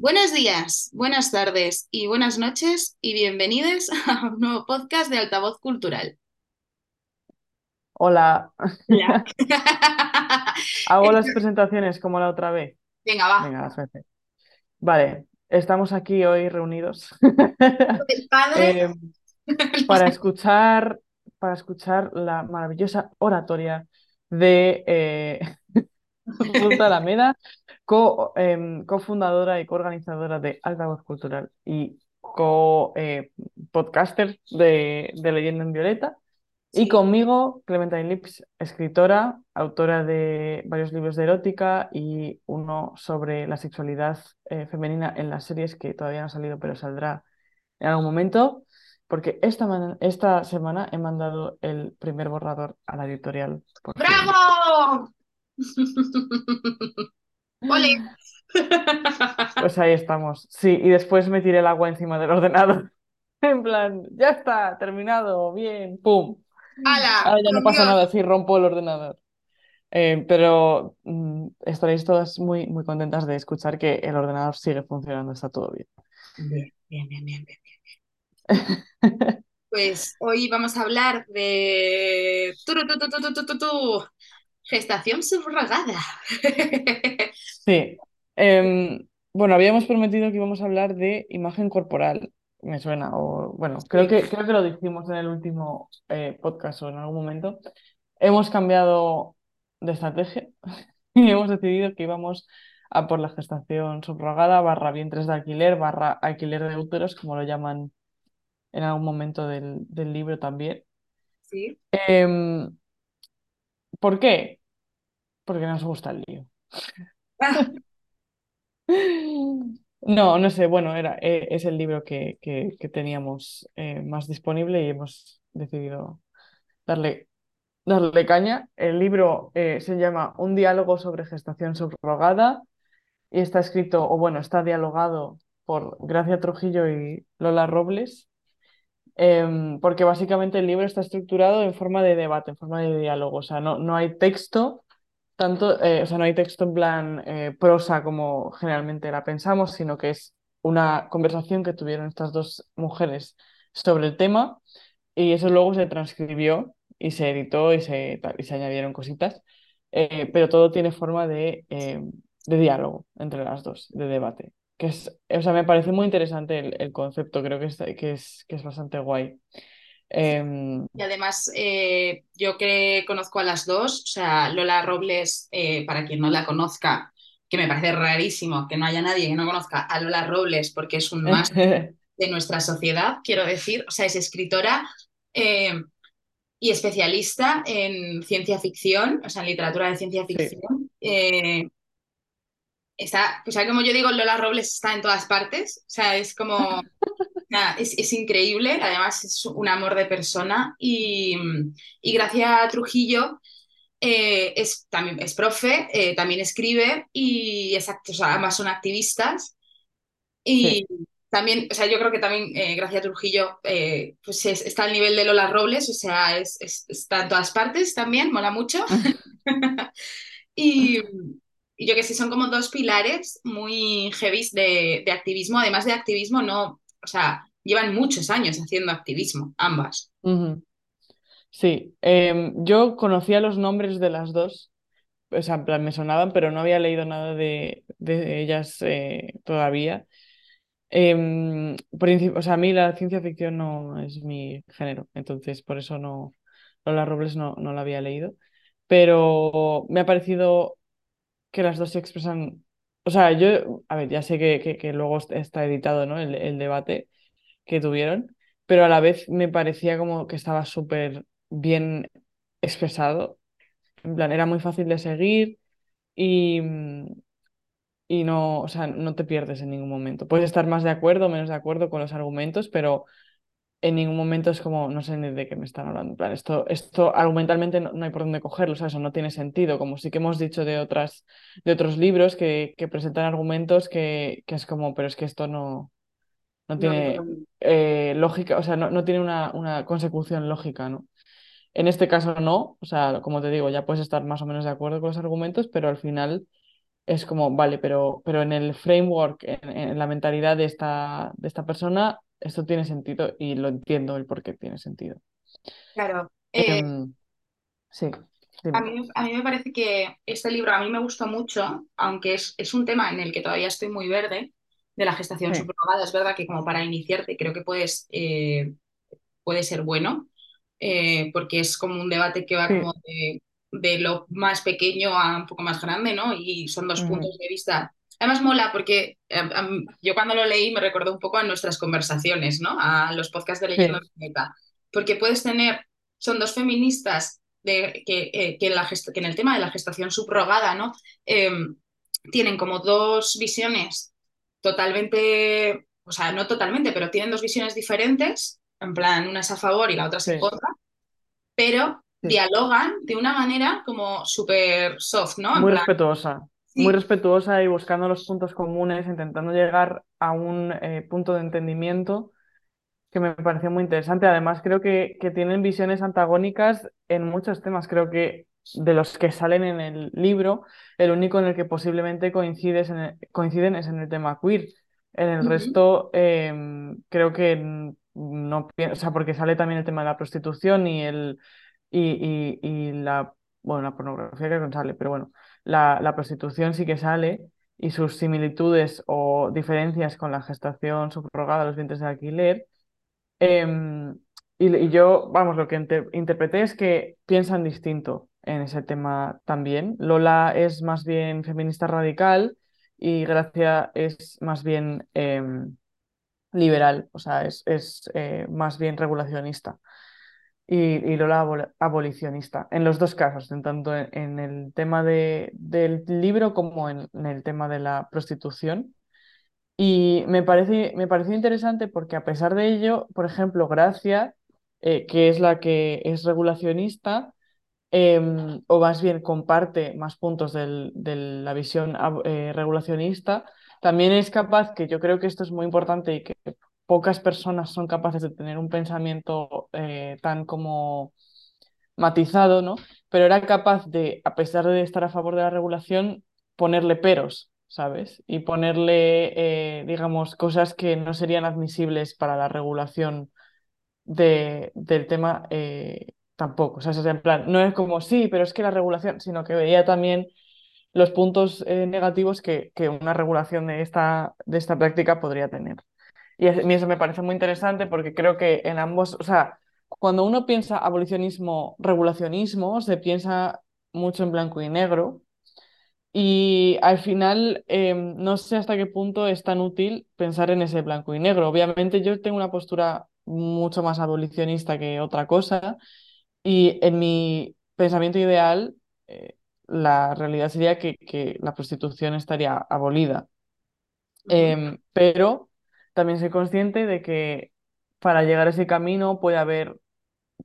Buenos días, buenas tardes y buenas noches y bienvenidos a un nuevo podcast de Altavoz Cultural. Hola, Hola. hago las presentaciones como la otra vez. Venga, va. Venga, las veces. Vale, estamos aquí hoy reunidos El padre. eh, para escuchar, para escuchar la maravillosa oratoria de eh, Ruth Alameda, co, em, cofundadora y coorganizadora de Altavoz Cultural y co-podcaster de, de Leyenda en Violeta. Y conmigo, Clementine Lips, escritora, autora de varios libros de erótica y uno sobre la sexualidad eh, femenina en las series que todavía no ha salido, pero saldrá en algún momento, porque esta, esta semana he mandado el primer borrador a la editorial. ¡Bravo! ¡Ole! Pues ahí estamos. Sí, y después me tiré el agua encima del ordenador. En plan, ya está, terminado, bien, pum. ¡Hala! Ahora ya no ¡Por pasa nada si rompo el ordenador. Eh, pero mm, estaréis todas muy, muy contentas de escuchar que el ordenador sigue funcionando, está todo bien. Bien, bien, bien, bien, bien. Pues hoy vamos a hablar de gestación subrogada. Sí. Em, bueno, habíamos prometido que íbamos a hablar de imagen corporal, me suena, o bueno, creo que, creo que lo dijimos en el último eh, podcast o en algún momento. Hemos cambiado de estrategia y hemos decidido que íbamos a por la gestación subrogada, barra vientres de alquiler, barra alquiler de úteros, como lo llaman en algún momento del, del libro también. Sí. Em, ¿por qué? Porque nos gusta el lío. Ah, No, no sé, bueno, era, eh, es el libro que, que, que teníamos eh, más disponible y hemos decidido darle, darle caña. El libro eh, se llama Un diálogo sobre gestación subrogada y está escrito, o bueno, está dialogado por Gracia Trujillo y Lola Robles, em, porque básicamente el libro está estructurado en forma de debate, en forma de diálogo, o sea, no, no hay texto tanto, eh, o sea, no hay texto en plan eh, prosa como generalmente la pensamos, sino que es una conversación que tuvieron estas dos mujeres sobre el tema y eso luego se transcribió y se editó y se, y se añadieron cositas, eh, pero todo tiene forma de, eh, de diálogo entre las dos, de debate. Que es, o sea, me parece muy interesante el, el concepto, creo que es, que es, que es bastante guay. Em, Y además, eh, yo que conozco a las dos, o sea, Lola Robles, eh, para quien no la conozca, que me parece rarísimo que no haya nadie que no conozca a Lola Robles porque es un más de nuestra sociedad, quiero decir, o sea, es escritora eh, y especialista en ciencia ficción, o sea, en literatura de ciencia ficción. Está, o sea, como yo digo, Lola Robles está en todas partes, o sea, es como Nada, es, es increíble, además es un amor de persona y, y Gracia Trujillo eh, es, también es profe, eh, también escribe y es, o sea, ambas son activistas y sí. también, o sea, yo creo que también eh, Gracia Trujillo eh, pues es- está al nivel de Lola Robles, o sea, es, es- está en todas partes también, mola mucho. Y, y yo que sé, son como dos pilares muy heavy de, de activismo. Además de activismo, no, o sea, llevan muchos años haciendo activismo, ambas. Sí, em, yo conocía los nombres de las dos, o sea, me sonaban, pero no había leído nada de, de ellas eh, todavía. Princip- o sea, a mí la ciencia ficción no es mi género, entonces por eso no, Lola Robles no, no la había leído, pero me ha parecido que las dos se expresan, o sea, yo, a ver, ya sé que, que, que luego está editado, ¿no? El, el debate que tuvieron, pero a la vez me parecía como que estaba súper bien expresado. En plan, era muy fácil de seguir y, y no, o sea, no te pierdes en ningún momento. Puedes estar más de acuerdo o menos de acuerdo con los argumentos, pero en ningún momento es como, no sé ni de qué me están hablando. En plan, esto, esto argumentalmente no, no hay por dónde cogerlo, o sea, eso no tiene sentido, como sí que hemos dicho de otras, de otros libros que, que presentan argumentos que, que es como, pero es que esto no no No, tiene eh, lógica, o sea, no, no tiene una, una consecución lógica, ¿no? En este caso no, o sea, como te digo, ya puedes estar más o menos de acuerdo con los argumentos, pero al final es como, vale, pero, pero en el framework, en, en la mentalidad de esta, de esta persona, esto tiene sentido y lo entiendo el por qué tiene sentido. Claro. Eh, Em, sí, a mí, a mí me parece que este libro a mí me gustó mucho, aunque es, es un tema en el que todavía estoy muy verde, de la gestación Sí, subrogada. Es verdad que como para iniciarte creo que puedes, eh, puede ser bueno, eh, porque es como un debate que va como de, de lo más pequeño a un poco más grande, ¿no? Y son dos puntos de vista. Además mola porque eh, am- yo cuando lo leí me recordó un poco a nuestras conversaciones, ¿no? A los podcasts de Leyendo sí. Porque puedes tener, son dos feministas de, que, eh, que, en la que en el tema de la gestación subrogada, ¿no? Em, tienen como dos visiones totalmente, o sea, no totalmente, pero tienen dos visiones diferentes, en plan, una es a favor y la otra es en sí, contra, pero sí. dialogan de una manera como súper soft, ¿no? En Muy plan, respetuosa, muy respetuosa y buscando los puntos comunes, intentando llegar a un eh, punto de entendimiento que me pareció muy interesante. Además, creo que, que tienen visiones antagónicas en muchos temas. Creo que de los que salen en el libro, el único en el que posiblemente coincides en el- coinciden es en el tema queer. En el ujú, resto, em, creo que no, o sea, porque sale también el tema de la prostitución y el y, y, y la, bueno, la pornografía creo que sale, pero bueno, la, la prostitución sí que sale y sus similitudes o diferencias con la gestación subrogada, los vientres de alquiler Em, y, yo, vamos, lo que inter- interpreté es que piensan distinto en ese tema también. Lola es más bien feminista radical y Gracia es más bien em, liberal, o sea, es, es eh, más bien regulacionista. Y, y Lola abol- abolicionista, en los dos casos, tanto en, el tema de, del libro como en el tema de la prostitución. Y me parece, me pareció interesante porque a pesar de ello, por ejemplo, Gracia, eh, que es la que es regulacionista, em, o más bien comparte más puntos del- de la visión eh, regulacionista, también es capaz, que yo creo que esto es muy importante y que pocas personas son capaces de tener un pensamiento eh, tan como matizado, ¿no? Pero era capaz de, a pesar de estar a favor de la regulación, ponerle peros, ¿sabes? Y ponerle, eh, digamos, cosas que no serían admisibles para la regulación de, del tema eh, tampoco. O sea, es en plan, no es como sí, pero es que la regulación, sino que veía también los puntos negativos que, que una regulación de esta, de esta práctica podría tener. Y a mí eso me parece muy interesante porque creo que en ambos, o sea, cuando uno piensa abolicionismo, regulacionismo, se piensa mucho en blanco y negro. Y al final, eh, no sé hasta qué punto es tan útil pensar en ese blanco y negro. Obviamente yo tengo una postura mucho más abolicionista que otra cosa y en mi pensamiento ideal, eh, la realidad sería que, que la prostitución estaría abolida. Em, pero también soy consciente de que para llegar a ese camino puede haber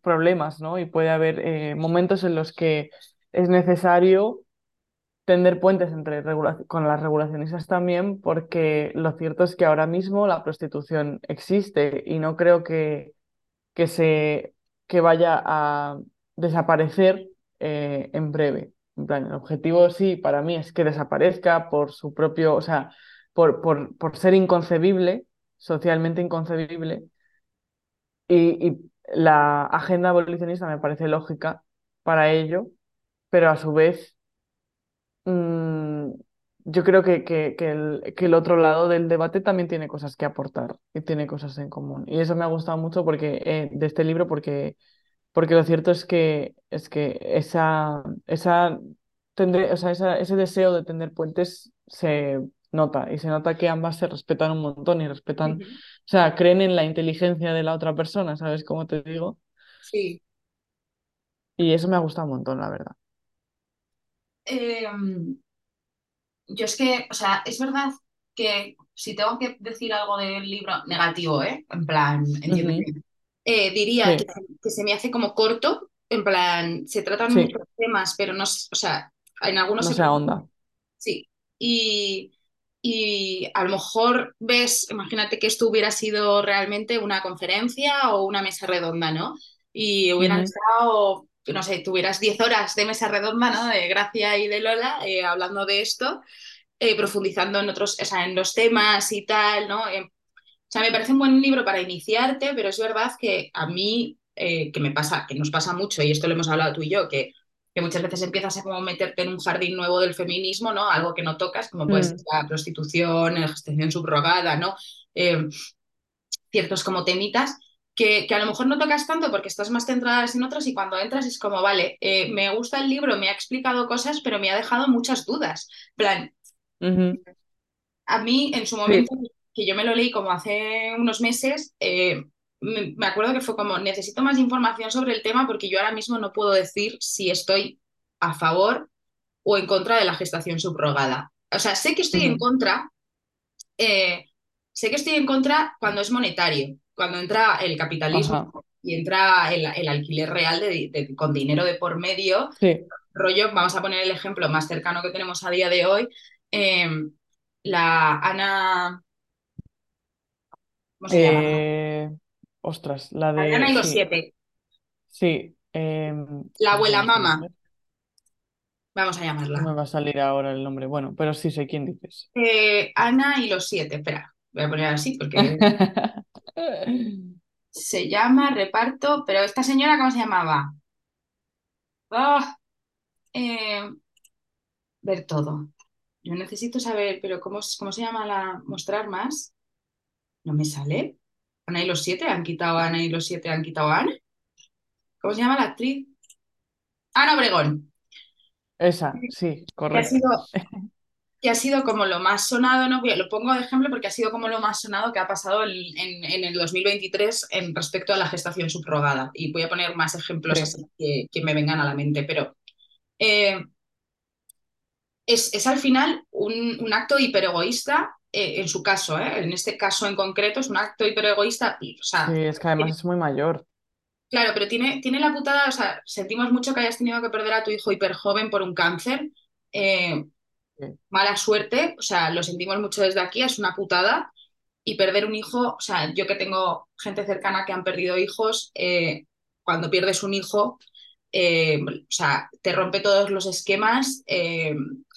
problemas, ¿no? Y puede haber eh, momentos en los que es necesario tender puentes entre con las regulacionistas también, porque lo cierto es que ahora mismo la prostitución existe y no creo que, que se que vaya a desaparecer eh, en breve. En plan, el objetivo sí, para mí es que desaparezca por su propio, o sea, por, por, por ser inconcebible, socialmente inconcebible, y, la agenda abolicionista me parece lógica para ello, pero a su vez mm, yo creo que, que, que el, que el otro lado del debate también tiene cosas que aportar y tiene cosas en común. Y eso me ha gustado mucho porque, eh, de este libro porque, porque lo cierto es que, es que esa, esa, o sea, ese deseo de tender puentes se nota y se nota que ambas se respetan un montón y respetan, o sea, creen en la inteligencia de la otra persona, ¿sabes cómo te digo? Sí. Y eso me ha gustado un montón, la verdad. Em, yo es que, o sea, es verdad que si tengo que decir algo del libro negativo, ¿eh? En plan, eh, diría que, Sí, que se me hace como corto, en plan, se tratan muchos sí, temas, pero no, o sea, en algunos no se se ahonda. Sí, y, y a lo mejor ves, imagínate que esto hubiera sido realmente una conferencia o una mesa redonda, ¿no? Y hubieran Ujú, estado, no sé, tuvieras 10 horas de mesa redonda, ¿no? De Gracia y de Lola eh, hablando de esto. eh, profundizando en otros, o sea, en los temas y tal, ¿no? Eh, o sea, me parece un buen libro para iniciarte, pero es verdad que a mí, eh, que me pasa, que nos pasa mucho, y esto lo hemos hablado tú y yo, que, que muchas veces empiezas a como meterte en un jardín nuevo del feminismo, ¿no? Algo que no tocas, como puede ser Mm, la prostitución, la gestación subrogada, ¿no? Eh, ciertos como temitas. Que, que, a lo mejor no tocas tanto porque estás más centrada en otros y cuando entras es como, vale, eh, me gusta el libro, me ha explicado cosas, pero me ha dejado muchas dudas. plan, a mí en su Sí. momento, que yo me lo leí como hace unos meses, eh, me, acuerdo que fue como, necesito más información sobre el tema porque yo ahora mismo no puedo decir si estoy a favor o en contra de la gestación subrogada. O sea, sé que estoy en contra, eh, sé que estoy en contra cuando es monetario, cuando entra el capitalismo Ajá. y entra el, el alquiler real de, de, con dinero de por medio, Sí. rollo, vamos a poner el ejemplo más cercano que tenemos a día de hoy, eh, la Ana, ¿cómo se llama? Ostras, la Ana de. y los Sí, siete, sí. em, la abuela ¿cómo es el mama, vamos a No me llamarla. va a salir ahora el nombre. Bueno, pero sí sé quién dices. Eh, Ana y los siete, espera, voy a poner así porque se llama reparto, pero esta señora, ¿cómo se llamaba? Ah, eh, ver todo. Yo necesito saber, pero ¿cómo, cómo se llama la mostrar más? No me sale. Ana y los siete, han quitado a Ana y los siete, han quitado a Ana. ¿Cómo se llama la actriz? Ana Obregón, Esa, sí, que ha correcto. sido, que ha sido como lo más sonado, ¿no? Lo pongo de ejemplo porque ha sido como lo más sonado que ha pasado en, en, en el 2023 en respecto a la gestación subrogada. Y voy a poner más ejemplos Sí, así que, que me vengan a la mente, pero eh, es, es, al final un, un acto hiperegoísta, eh, en su caso, ¿eh? en este caso en concreto es un acto hiperegoísta, o sí, sea, es que además es muy mayor. Claro, pero tiene, tiene la putada, o sea, sentimos mucho que hayas tenido que perder a tu hijo hiper joven por un cáncer. Eh, Sí. mala suerte, o sea, lo sentimos mucho desde aquí, es una putada. Y perder un hijo, o sea, yo que tengo gente cercana que han perdido hijos, eh, cuando pierdes un hijo, eh, o sea, te rompe todos los esquemas, eh,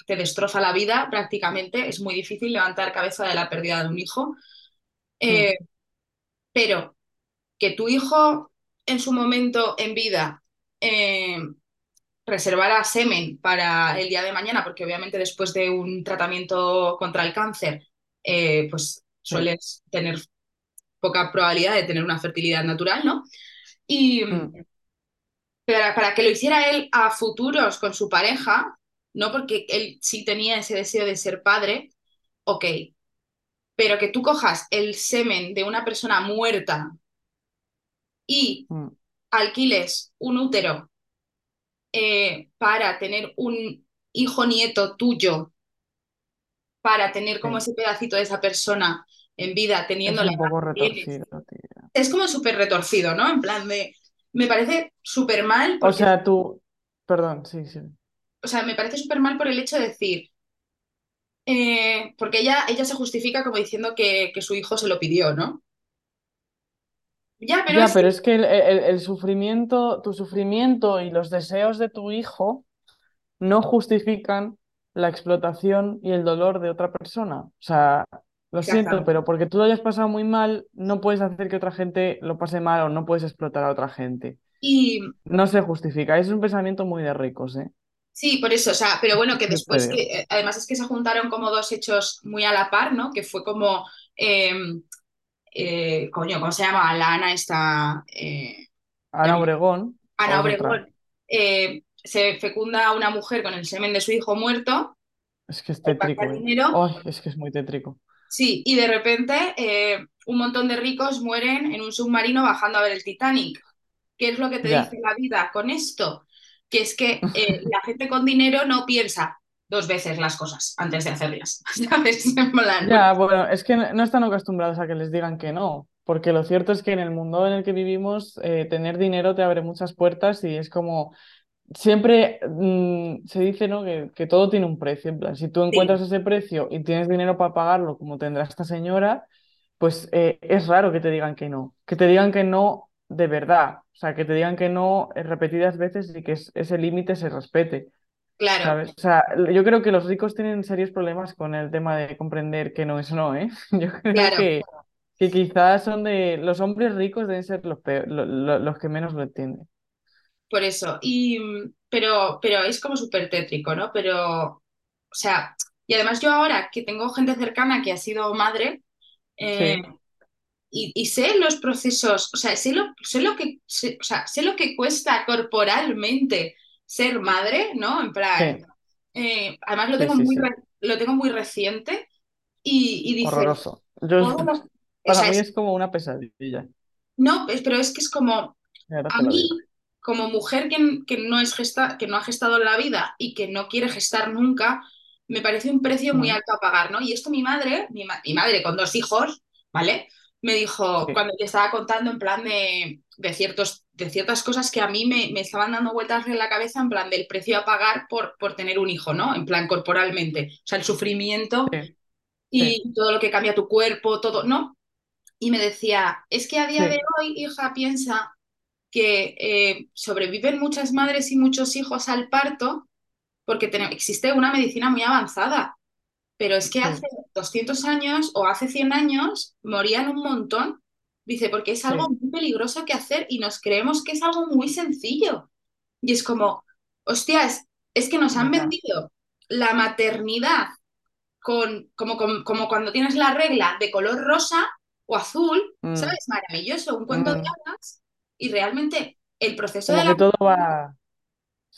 te destroza la vida prácticamente, es muy difícil levantar cabeza de la pérdida de un hijo. Mm, Eh, pero que tu hijo en su momento en vida eh, reservara semen para el día de mañana, porque obviamente después de un tratamiento contra el cáncer, eh, pues sueles tener poca probabilidad de tener una fertilidad natural, ¿no? Y Mm, para, para que lo hiciera él a futuros con su pareja, no porque él sí tenía ese deseo de ser padre, ok, pero que tú cojas el semen de una persona muerta y mm, alquiles un útero eh, para tener un hijo nieto tuyo, para tener como sí. ese pedacito de esa persona en vida, teniendo Es un poco retorcido, tío. Es como súper retorcido, ¿no? En plan de, me parece súper mal O sea, tú. Perdón, sí, sí. O sea, me parece súper mal por el hecho de decir, eh, porque ella, ella se justifica como diciendo que, que su hijo se lo pidió, ¿no? Ya, pero Ya, es pero es que el, el- el sufrimiento, tu sufrimiento y los deseos de tu hijo no justifican la explotación y el dolor de otra persona. O sea, lo siento, pero porque tú lo hayas pasado muy mal, no puedes hacer que otra gente lo pase mal o no puedes explotar a otra gente. Y No se justifica. Es un pensamiento muy de ricos, ¿eh? Sí, por eso, o sea, pero bueno, que después que, digo. eh, además es que se juntaron como dos hechos muy a la par, ¿no? Que fue como, eh, eh, coño, ¿cómo se llama? La Ana esta, eh, Ana Obregón Ana. Obregón, se fecunda a una mujer con el semen de su hijo muerto, Es que es tétrico, es que es muy tétrico. sí, y de repente un montón de ricos mueren en un submarino bajando a ver el Titanic. ¿Qué es lo que te dice la vida con esto? Que es que eh, la gente con dinero no piensa dos veces las cosas antes de hacerlas, ¿sabes? Ya, bueno, es que no están acostumbrados a que les digan que no, porque lo cierto es que en el mundo en el que vivimos, eh, tener dinero te abre muchas puertas y es como, siempre mm, se dice, ¿no? Que, que todo tiene un precio, en plan, si tú sí. encuentras ese precio y tienes dinero para pagarlo, como tendrá esta señora, pues eh, es raro que te digan que no, que te digan que no de verdad, o sea, que te digan que no eh, repetidas veces y que es- ese límite se respete. Claro, ¿sabes? O sea, yo creo que los ricos tienen serios problemas con el tema de comprender que no es no, ¿eh? Yo creo claro, que, que quizás son de los hombres ricos deben ser los peor- lo- lo- los que menos lo entienden. por eso. Y, pero, pero es como súper tétrico, ¿no? Pero, o sea, y además yo ahora que tengo gente cercana que ha sido madre, eh, Sí, y, y sé los procesos, o sea, sé lo, sé lo que, sé- o sea, sé lo que cuesta corporalmente ser madre, ¿no? En plan, sí, eh, además lo tengo sí, muy, sí. re- lo tengo muy reciente y, y dices, Horroroso. Yo, los- o para sea, mí es- es como una pesadilla. no, pero es que es como, a mí, como mujer que, que no es gesta, que no ha gestado en la vida y que no quiere gestar nunca, me parece un precio muy Mm, alto a pagar, ¿no? Y esto mi madre, mi, ma- mi madre con dos hijos, ¿vale? Me dijo, Sí, cuando le estaba contando en plan de, de ciertos, de ciertas cosas que a mí me, me estaban dando vueltas en la cabeza, en plan del precio a pagar por, por tener un hijo, ¿no? En plan corporalmente. O sea, el sufrimiento sí, sí, y todo lo que cambia tu cuerpo, todo, ¿no? Y me decía, es que a día de hoy, hija, piensa que eh, sobreviven muchas madres y muchos hijos al parto porque existe una medicina muy avanzada, pero es que hace sí, 200 años o hace 100 años morían un montón. Dice, porque es algo sí, muy peligroso que hacer y nos creemos que es algo muy sencillo. Y es como, hostia, es, es que nos han vendido la maternidad con, como, como, como cuando tienes la regla de color rosa o azul, Mm, ¿sabes? Maravilloso, un cuento de hadas, y realmente el proceso de la que todo va,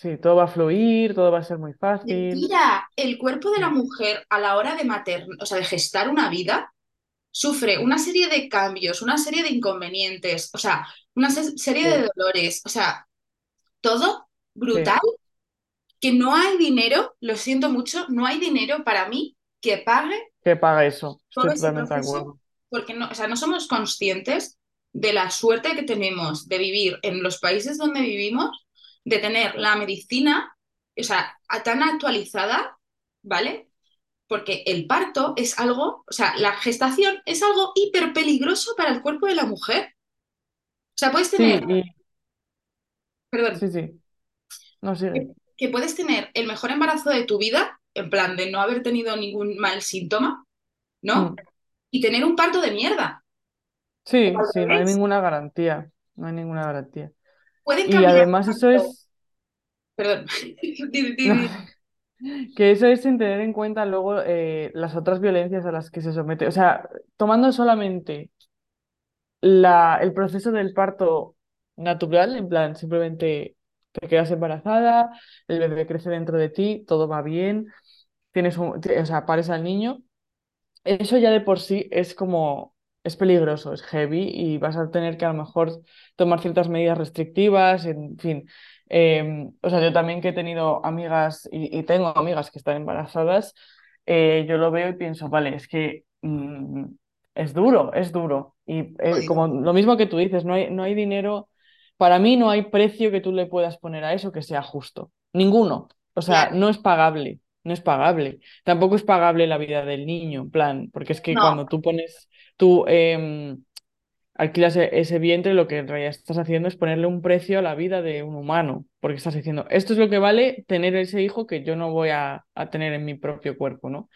sí, todo va a fluir, todo va a ser muy fácil. mentira, el cuerpo de la mujer a la hora de mater, o sea, de gestar una vida, sufre una serie de cambios, una serie de inconvenientes, o sea, una se- serie Sí, de dolores, o sea, todo brutal, sí, que no hay dinero, lo siento mucho, no hay dinero para mí que pague que paga eso. Estoy totalmente de acuerdo. porque no, o sea, no somos conscientes de la suerte que tenemos de vivir en los países donde vivimos, de tener la medicina, o sea, tan actualizada, ¿vale? Porque el parto es algo, o sea, la gestación es algo hiper peligroso para el cuerpo de la mujer. O sea, puedes tener, Sí, perdón, sí, sí, no que, sigue. que puedes tener el mejor embarazo de tu vida, en plan de no haber tenido ningún mal síntoma, ¿no? Mm, Y tener un parto de mierda. Sí, sí, no hay ninguna garantía. No hay ninguna garantía. Pueden Y además eso es, Perdón. Que eso es sin tener en cuenta luego eh, las otras violencias a las que se somete. O sea, tomando solamente la, el proceso del parto natural, en plan, simplemente te quedas embarazada, el bebé crece dentro de ti, todo va bien, tienes un, o sea, pares al niño. Eso ya de por sí es como, es peligroso, es heavy y vas a tener que a lo mejor tomar ciertas medidas restrictivas, en fin. Eh, o sea, yo también que he tenido amigas y, y tengo amigas que están embarazadas, eh, yo lo veo y pienso, vale, es que mm, es duro, es duro. Y eh, como lo mismo que tú dices, no hay, no hay dinero, para mí no hay precio que tú le puedas poner a eso que sea justo. Ninguno. O sea, no es pagable, no es pagable. Tampoco es pagable la vida del niño, en plan, porque es que No, cuando tú pones, tú em, alquilas e- ese vientre, lo que en realidad estás haciendo es ponerle un precio a la vida de un humano, porque estás diciendo, esto es lo que vale tener ese hijo que yo no voy a, tener en mi propio cuerpo, ¿no?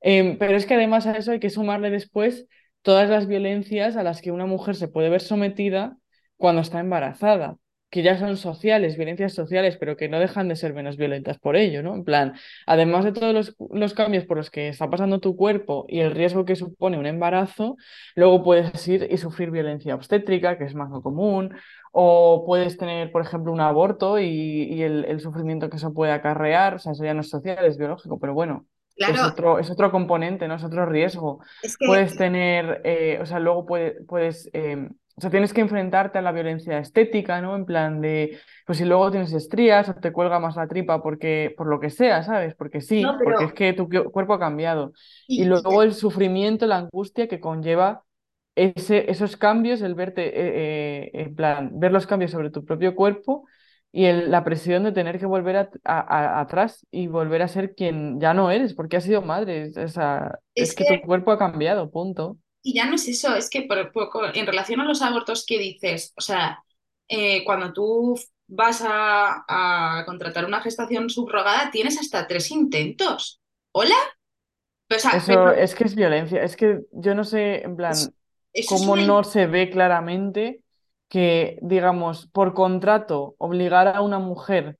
Em, pero es que además a eso hay que sumarle después todas las violencias a las que una mujer se puede ver sometida cuando está embarazada, que ya son sociales, violencias sociales, pero que no dejan de ser menos violentas por ello, ¿no? En plan, además de todos los, los cambios por los que está pasando tu cuerpo y el riesgo que supone un embarazo, luego puedes ir y sufrir violencia obstétrica, que es más lo común, o puedes tener, por ejemplo, un aborto y, y el, el sufrimiento que eso puede acarrear, o sea, eso ya no es social, es biológico, pero bueno es claro, otro, es otro componente, ¿no? Es otro riesgo. es que, Puedes tener, eh, o sea, luego puede- puedes, eh, o sea, tienes que enfrentarte a la violencia estética, ¿no? En plan de, pues si luego tienes estrías o te cuelga más la tripa porque, por lo que sea, ¿sabes? Porque no, sí, porque es que tu cu- cuerpo ha cambiado. Y luego el sufrimiento, la angustia que conlleva ese, esos cambios, el verte, eh, eh, en plan, ver los cambios sobre tu propio cuerpo y el- la presión de tener que volver a- a- a- atrás y volver a ser quien ya no eres, porque has sido madre. Es, o sea, es es que que, tu cuerpo ha cambiado, punto. Y ya no es eso, es que por- por- en relación a los abortos que dices, o sea, eh, cuando tú vas a, a contratar una gestación subrogada, tienes hasta tres intentos. ¿Hola? O sea, Eso pero es que es violencia. Es que yo no sé, en plan, eso cómo una... no se ve claramente que, digamos, por contrato obligar a una mujer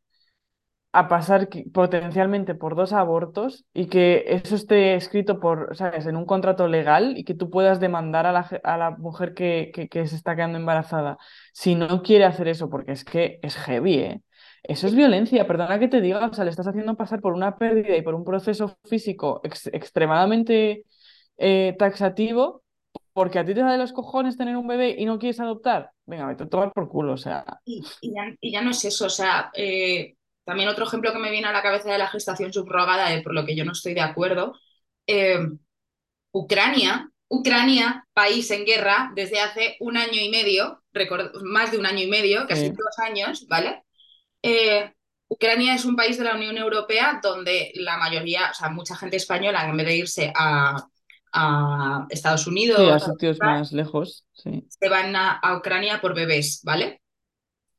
a pasar potencialmente por dos abortos y que eso esté escrito por, ¿sabes? en un contrato legal y que tú puedas demandar a la, a la mujer que, que, se está quedando embarazada si no quiere hacer eso, porque es que es heavy, ¿eh? Eso es violencia, perdona que te diga, o sea, le estás haciendo pasar por una pérdida y por un proceso físico ex- extremadamente eh, taxativo porque a ti te da de los cojones tener un bebé y no quieres adoptar. Venga, vete a tomar por culo, o sea, Y, y ya, y ya no es eso, o sea, eh, también otro ejemplo que me viene a la cabeza de la gestación subrogada, eh, por lo que yo no estoy de acuerdo, eh, Ucrania, Ucrania, país en guerra desde hace un año y medio, más de un año y medio, casi sí, dos años, ¿vale? Eh, Ucrania es un país de la Unión Europea donde la mayoría, o sea, mucha gente española, en vez de irse a, a Estados sí, Unidos, a sitios más lejos, sí. se van a, a Ucrania por bebés, ¿vale?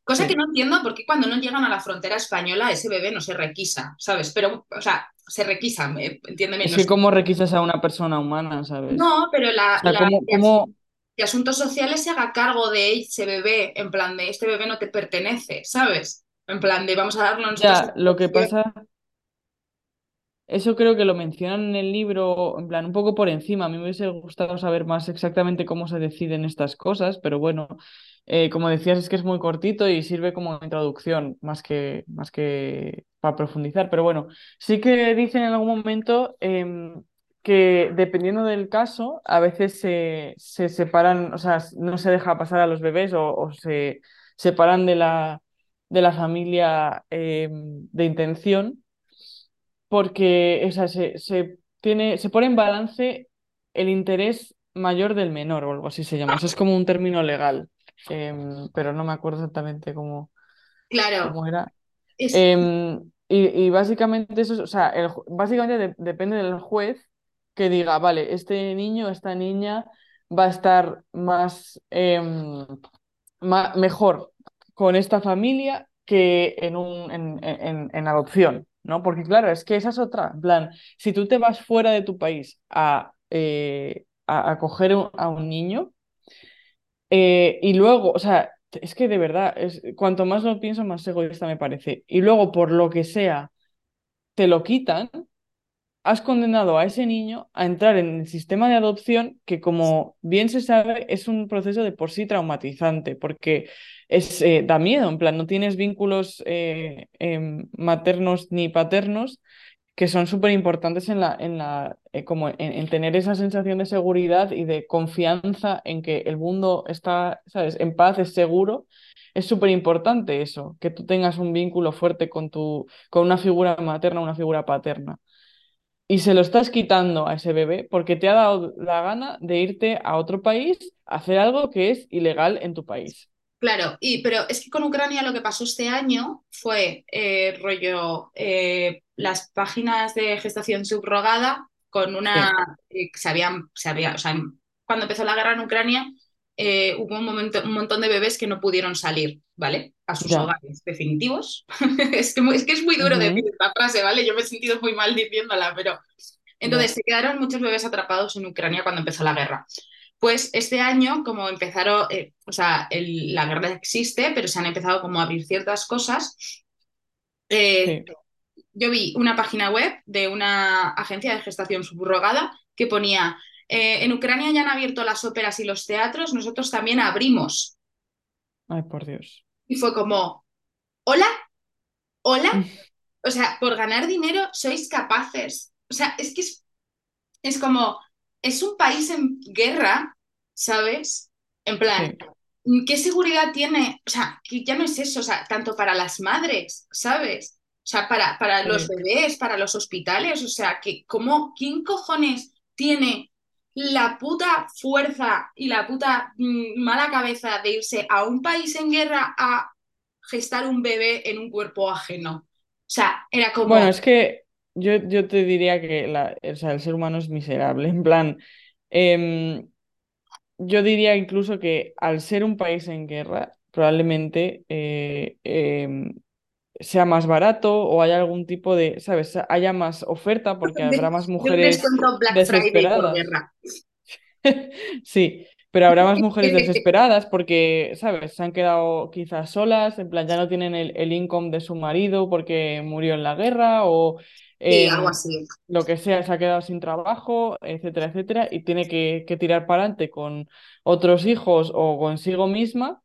Cosa que no entiendo porque cuando no llegan a la frontera española ese bebé no se requisa, ¿sabes? Pero, o sea, se requisa, entiéndeme, Es no que es... cómo requisas a una persona humana, ¿sabes? No, pero O la, sea, la cómo, de, cómo, de asuntos sociales se haga cargo de ese bebé, en plan de este bebé no te pertenece, ¿sabes? En plan de vamos a darlo nosotros ya, lo que pasa, eso creo que lo mencionan en el libro, en plan, un poco por encima. A mí me hubiese gustado saber más exactamente cómo se deciden estas cosas, pero bueno, eh, como decías, es que es muy cortito y sirve como introducción, más que, más que para profundizar. Pero bueno, sí que dicen en algún momento em, que dependiendo del caso, a veces se, se separan, o sea, no se deja pasar a los bebés o, se separan de la, de la familia em, de intención porque o sea, se, se tiene, se pone en balance el interés mayor del menor o algo así se llama. Eso es como un término legal, em, pero no me acuerdo exactamente cómo, Claro, cómo era. es, Em, y, y básicamente eso, es- o sea, el básicamente de- depende del juez que diga, vale, este niño, esta niña va a estar más, em, ma- mejor con esta familia que en, un, en, en, en adopción, ¿no? Porque claro, es que esa es otra, en plan, si tú te vas fuera de tu país a, eh, a, coger a un niño eh, y luego, o sea, es que de verdad, es, cuanto más lo pienso, más egoísta me parece. Y luego, por lo que sea, te lo quitan has condenado a ese niño a entrar en el sistema de adopción que, como bien se sabe, es un proceso de por sí traumatizante, porque es, eh, da miedo, en plan, no tienes vínculos eh, em, maternos ni paternos que son súper importantes en la, en la, eh, como en, en tener esa sensación de seguridad y de confianza en que el mundo está, ¿sabes?, en paz, es seguro. Es súper importante eso, que tú tengas un vínculo fuerte con tu, con una figura materna, una figura paterna y se lo estás quitando a ese bebé porque te ha dado la gana de irte a otro país a hacer algo que es ilegal en tu país. claro, y, pero es que con Ucrania lo que pasó este año fue eh, rollo eh, las páginas de gestación subrogada con una... Sí, eh, se habían, se había, o sea, cuando empezó la guerra en Ucrania eh, hubo un, momento, un montón de bebés que no pudieron salir, ¿vale? A sus ya. hogares definitivos. es, que, es que es muy duro decir Ujú, esta frase, ¿vale? Yo me he sentido muy mal diciéndola, pero entonces se quedaron muchos bebés atrapados en Ucrania cuando empezó la guerra. Pues este año, como empezaron, eh, o sea, el- la guerra existe, pero se han empezado como a abrir ciertas cosas. eh, sí, yo vi una página web de una agencia de gestación subrogada que ponía, eh, en Ucrania ya han abierto las óperas y los teatros, nosotros también abrimos. ay, por Dios. Y fue como, hola, hola, o sea, por ganar dinero sois capaces. O sea, es que es, es como, es un país en guerra, ¿sabes? En plan, Sí, ¿qué seguridad tiene? O sea, que ya no es eso, o sea, tanto para las madres, ¿sabes? O sea, para, para los bebés, para los hospitales, o sea, que cómo, ¿quién cojones tiene la puta fuerza y la puta mm, mala cabeza de irse a un país en guerra a gestar un bebé en un cuerpo ajeno? O sea, era Bueno, como, es que yo, yo te diría que la, o sea, el ser humano es miserable. En plan, em, yo diría incluso que al ser un país en guerra, probablemente eh, em, sea más barato o haya algún tipo de, ¿sabes? Haya más oferta porque habrá más mujeres Black desesperadas. Sí, pero habrá más mujeres desesperadas porque, ¿sabes? Se han quedado quizás solas, en plan ya no tienen el, el income de su marido porque murió en la guerra o Sí, algo así. lo que sea, se ha quedado sin trabajo, etcétera, etcétera, y tiene que, que tirar para adelante con otros hijos o consigo misma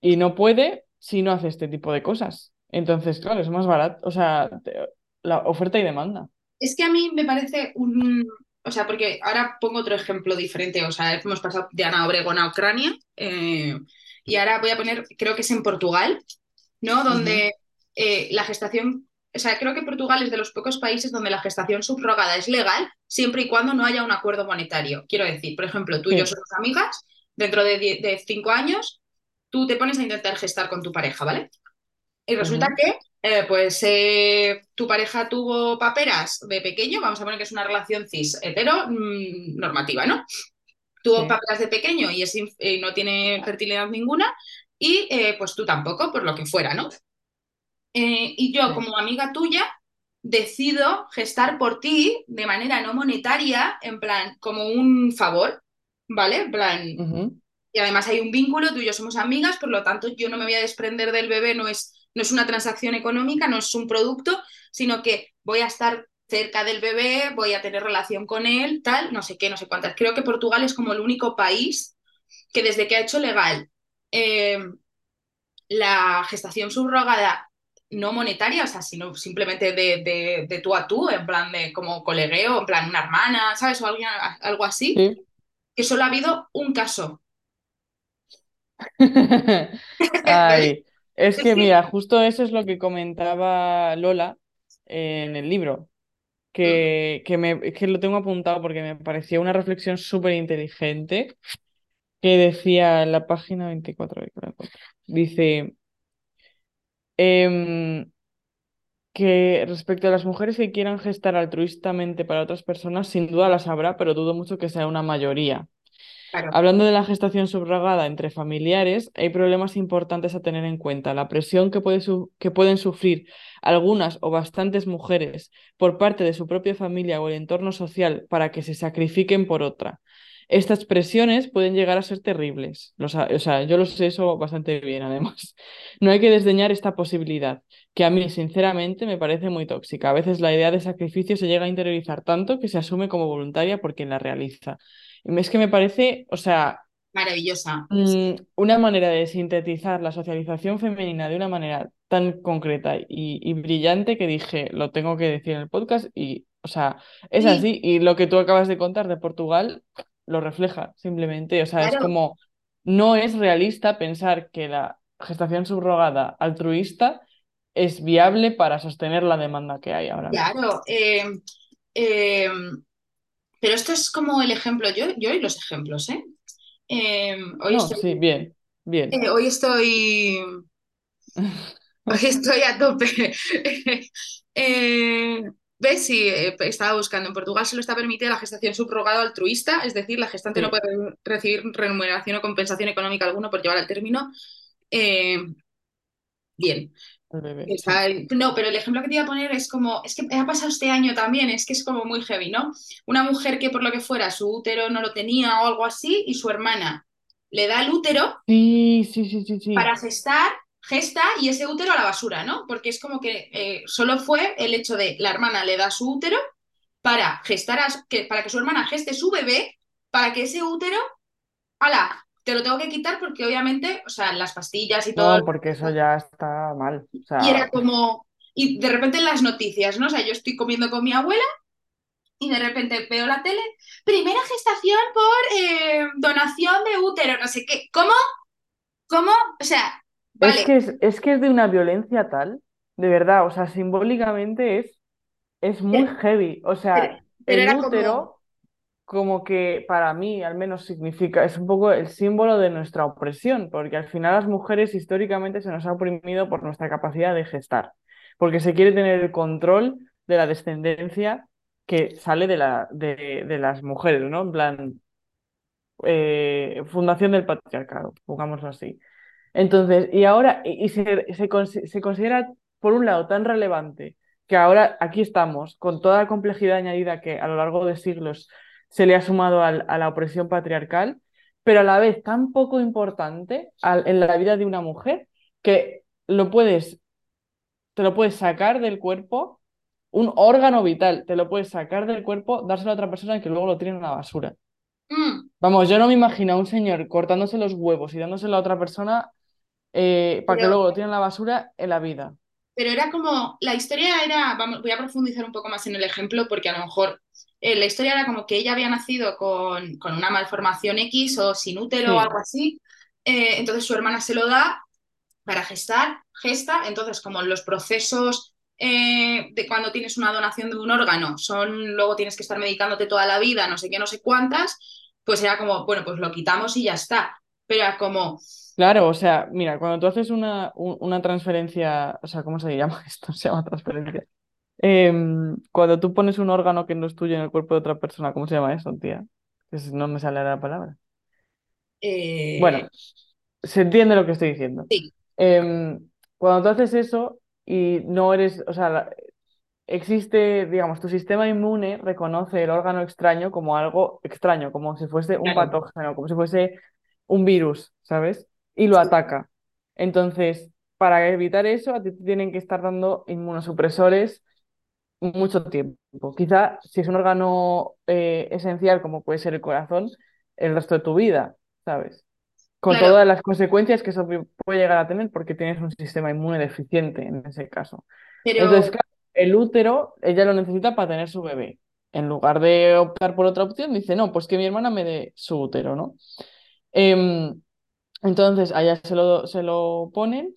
y no puede si no hace este tipo de cosas. Entonces, claro, es más barato, o sea, te- la oferta y demanda. Es que a mí me parece un... O sea, porque ahora pongo otro ejemplo diferente. O sea, hemos pasado de Ana Obregón a Ucrania eh, y ahora voy a poner, creo que es en Portugal, ¿no? Donde eh, la gestación... O sea, creo que Portugal es de los pocos países donde la gestación subrogada es legal siempre y cuando no haya un acuerdo monetario. Quiero decir, por ejemplo, tú y yo somos amigas, dentro de, de cinco años, tú te pones a intentar gestar con tu pareja, ¿vale? Y resulta que, eh, pues, eh, tu pareja tuvo paperas de pequeño, vamos a poner que es una relación cis hetero mm, normativa, ¿no? Tuvo sí. paperas de pequeño y es no tiene fertilidad ninguna, y eh, pues tú tampoco, por lo que fuera, ¿no? Y yo, Sí. como amiga tuya, decido gestar por ti de manera no monetaria, en plan, como un favor, ¿vale? En plan, y además hay un vínculo, tú y yo somos amigas, por lo tanto yo no me voy a desprender del bebé, no es, no es una transacción económica, no es un producto, sino que voy a estar cerca del bebé, voy a tener relación con él, tal, no sé qué, no sé cuántas. Creo que Portugal es como el único país que desde que ha hecho legal eh, la gestación subrogada no monetaria, o sea, sino simplemente de, de, de, tú a tú, en plan de como colegueo, en plan una hermana, ¿sabes? O alguien, algo así, Sí. que solo ha habido un caso. Ay, es que mira, justo eso es lo que comentaba Lola en el libro, que, que, me, que lo tengo apuntado porque me pareció una reflexión súper inteligente que decía en la página 24, ahí que la encuentro. dice em, que respecto a las mujeres que quieran gestar altruistamente para otras personas, sin duda las habrá, pero dudo mucho que sea una mayoría. Hablando de la gestación subrogada entre familiares, hay problemas importantes a tener en cuenta. La presión que, puede que pueden sufrir algunas o bastantes mujeres por parte de su propia familia o el entorno social para que se sacrifiquen por otra. Estas presiones pueden llegar a ser terribles. Lo sa- o sea, yo lo sé eso bastante bien, además. No hay que desdeñar esta posibilidad, que a mí, sinceramente, me parece muy tóxica. A veces la idea de sacrificio se llega a interiorizar tanto que se asume como voluntaria por quien la realiza. Y Es que me parece, o sea, maravillosa. mm, una manera de sintetizar la socialización femenina de una manera tan concreta y, y brillante que dije, lo tengo que decir en el podcast y, o sea, es Sí, así. Y lo que tú acabas de contar de Portugal lo refleja simplemente. O sea, es como, no es realista pensar que la gestación subrogada altruista es viable para sostener la demanda que hay ahora mismo. claro. Eh, eh, pero esto es como el ejemplo, yo, yo los ejemplos, ¿eh? Eh, hoy No, estoy, sí, bien, bien. eh, hoy estoy, hoy estoy a tope. Eh, ¿ves? Sí, eh, estaba buscando. En Portugal solo está permitida la gestación subrogada altruista, es decir, la gestante no Sí, puede recibir remuneración o compensación económica alguna por llevar al término. Eh, bien. Sí. No, pero el ejemplo que te iba a poner es como, es que ha pasado este año también, es que es como muy heavy, ¿no? Una mujer que por lo que fuera su útero no lo tenía o algo así y su hermana le da el útero Sí, sí, sí, sí, para gestar, gesta y ese útero a la basura, ¿no? Porque es como que eh, solo fue el hecho de la hermana le da su útero para gestar, a- que, para que su hermana geste su bebé, para que ese útero, ala, te lo tengo que quitar porque obviamente, o sea, las pastillas y todo No, porque eso ya está mal. O Y era como, y de repente en las noticias, ¿no? O sea, yo estoy comiendo con mi abuela y de repente veo la tele, primera gestación por eh, donación de útero, no sé qué. ¿Cómo? ¿Cómo? O sea, es que es, es que es de una violencia tal, de verdad, o sea, simbólicamente es, es muy pero, heavy. O sea, pero el como, útero, como que para mí al menos significa, es un poco el símbolo de nuestra opresión, porque al final las mujeres históricamente se nos ha oprimido por nuestra capacidad de gestar, porque se quiere tener el control de la descendencia que sale de, la, de, las mujeres, ¿no? En plan, eh, fundación del patriarcado, pongámoslo así. Entonces, y ahora, y, se, se considera, por un lado, tan relevante que ahora aquí estamos, con toda la complejidad añadida que a lo largo de siglos se le ha sumado al- a la opresión patriarcal, pero a la vez tan poco importante al- en la vida de una mujer que lo puedes, te lo puedes sacar del cuerpo, un órgano vital, te lo puedes sacar del cuerpo, dárselo a otra persona y que luego lo tire en la basura. Mm, Vamos, yo no me imagino a un señor cortándose los huevos y dándoselo a otra persona eh, para que luego lo tiren en la basura en la vida. Pero era como, la historia era, vamos, voy a profundizar un poco más en el ejemplo porque a lo mejor eh, la historia era como que ella había nacido con, con una malformación X o sin útero o algo así, eh, entonces su hermana se lo da para gestar, gesta, entonces como los procesos eh, de cuando tienes una donación de un órgano son, luego tienes que estar medicándote toda la vida, no sé qué, no sé cuántas, pues era como, bueno, pues lo quitamos y ya está. Pero era como, claro, o sea, mira, cuando tú haces una, un- una transferencia, o sea, ¿cómo se llama esto? Se llama transferencia. Em, cuando tú pones un órgano que no es tuyo en el cuerpo de otra persona, ¿cómo se llama eso, tía? No me sale la palabra. eh, Bueno, se entiende lo que estoy diciendo. sí, Em, cuando tú haces eso y no eres, o sea, la- existe, digamos, tu sistema inmune reconoce el órgano extraño como algo extraño, como si fuese un claro, patógeno, como si fuese un virus, ¿sabes? Y lo ataca. Entonces, para evitar eso, a ti te tienen que estar dando inmunosupresores mucho tiempo. Quizá si es un órgano eh, esencial, como puede ser el corazón, el resto de tu vida, ¿sabes? Con claro, todas las consecuencias que eso pu- puede llegar a tener porque tienes un sistema inmune deficiente en ese caso. Entonces, claro, el útero, ella lo necesita para tener su bebé. En lugar de optar por otra opción, dice, no, pues que mi hermana me dé su útero, ¿no? Em, entonces, allá se lo, se lo ponen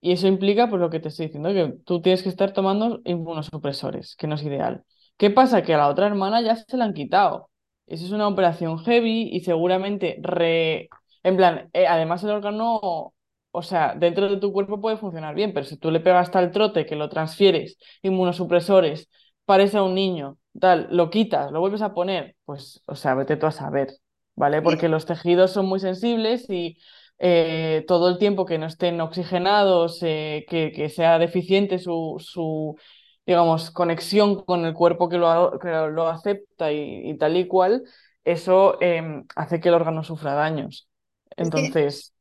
y eso implica, pues lo que te estoy diciendo, que tú tienes que estar tomando inmunosupresores, que no es ideal. ¿Qué pasa? Que a la otra hermana ya se la han quitado. Eso es una operación heavy y seguramente re... En plan, eh, además el órgano, o sea, dentro de tu cuerpo puede funcionar bien, pero si tú le pegas tal trote que lo transfieres, inmunosupresores, pares a un niño, tal, lo quitas, lo vuelves a poner, pues, o sea, vete tú a saber, ¿vale? Porque los tejidos son muy sensibles y eh, todo el tiempo que no estén oxigenados, eh, que, que sea deficiente su, su, digamos, conexión con el cuerpo que lo, que lo acepta y, y tal y cual, eso em, hace que el órgano sufra daños. Es que Entonces,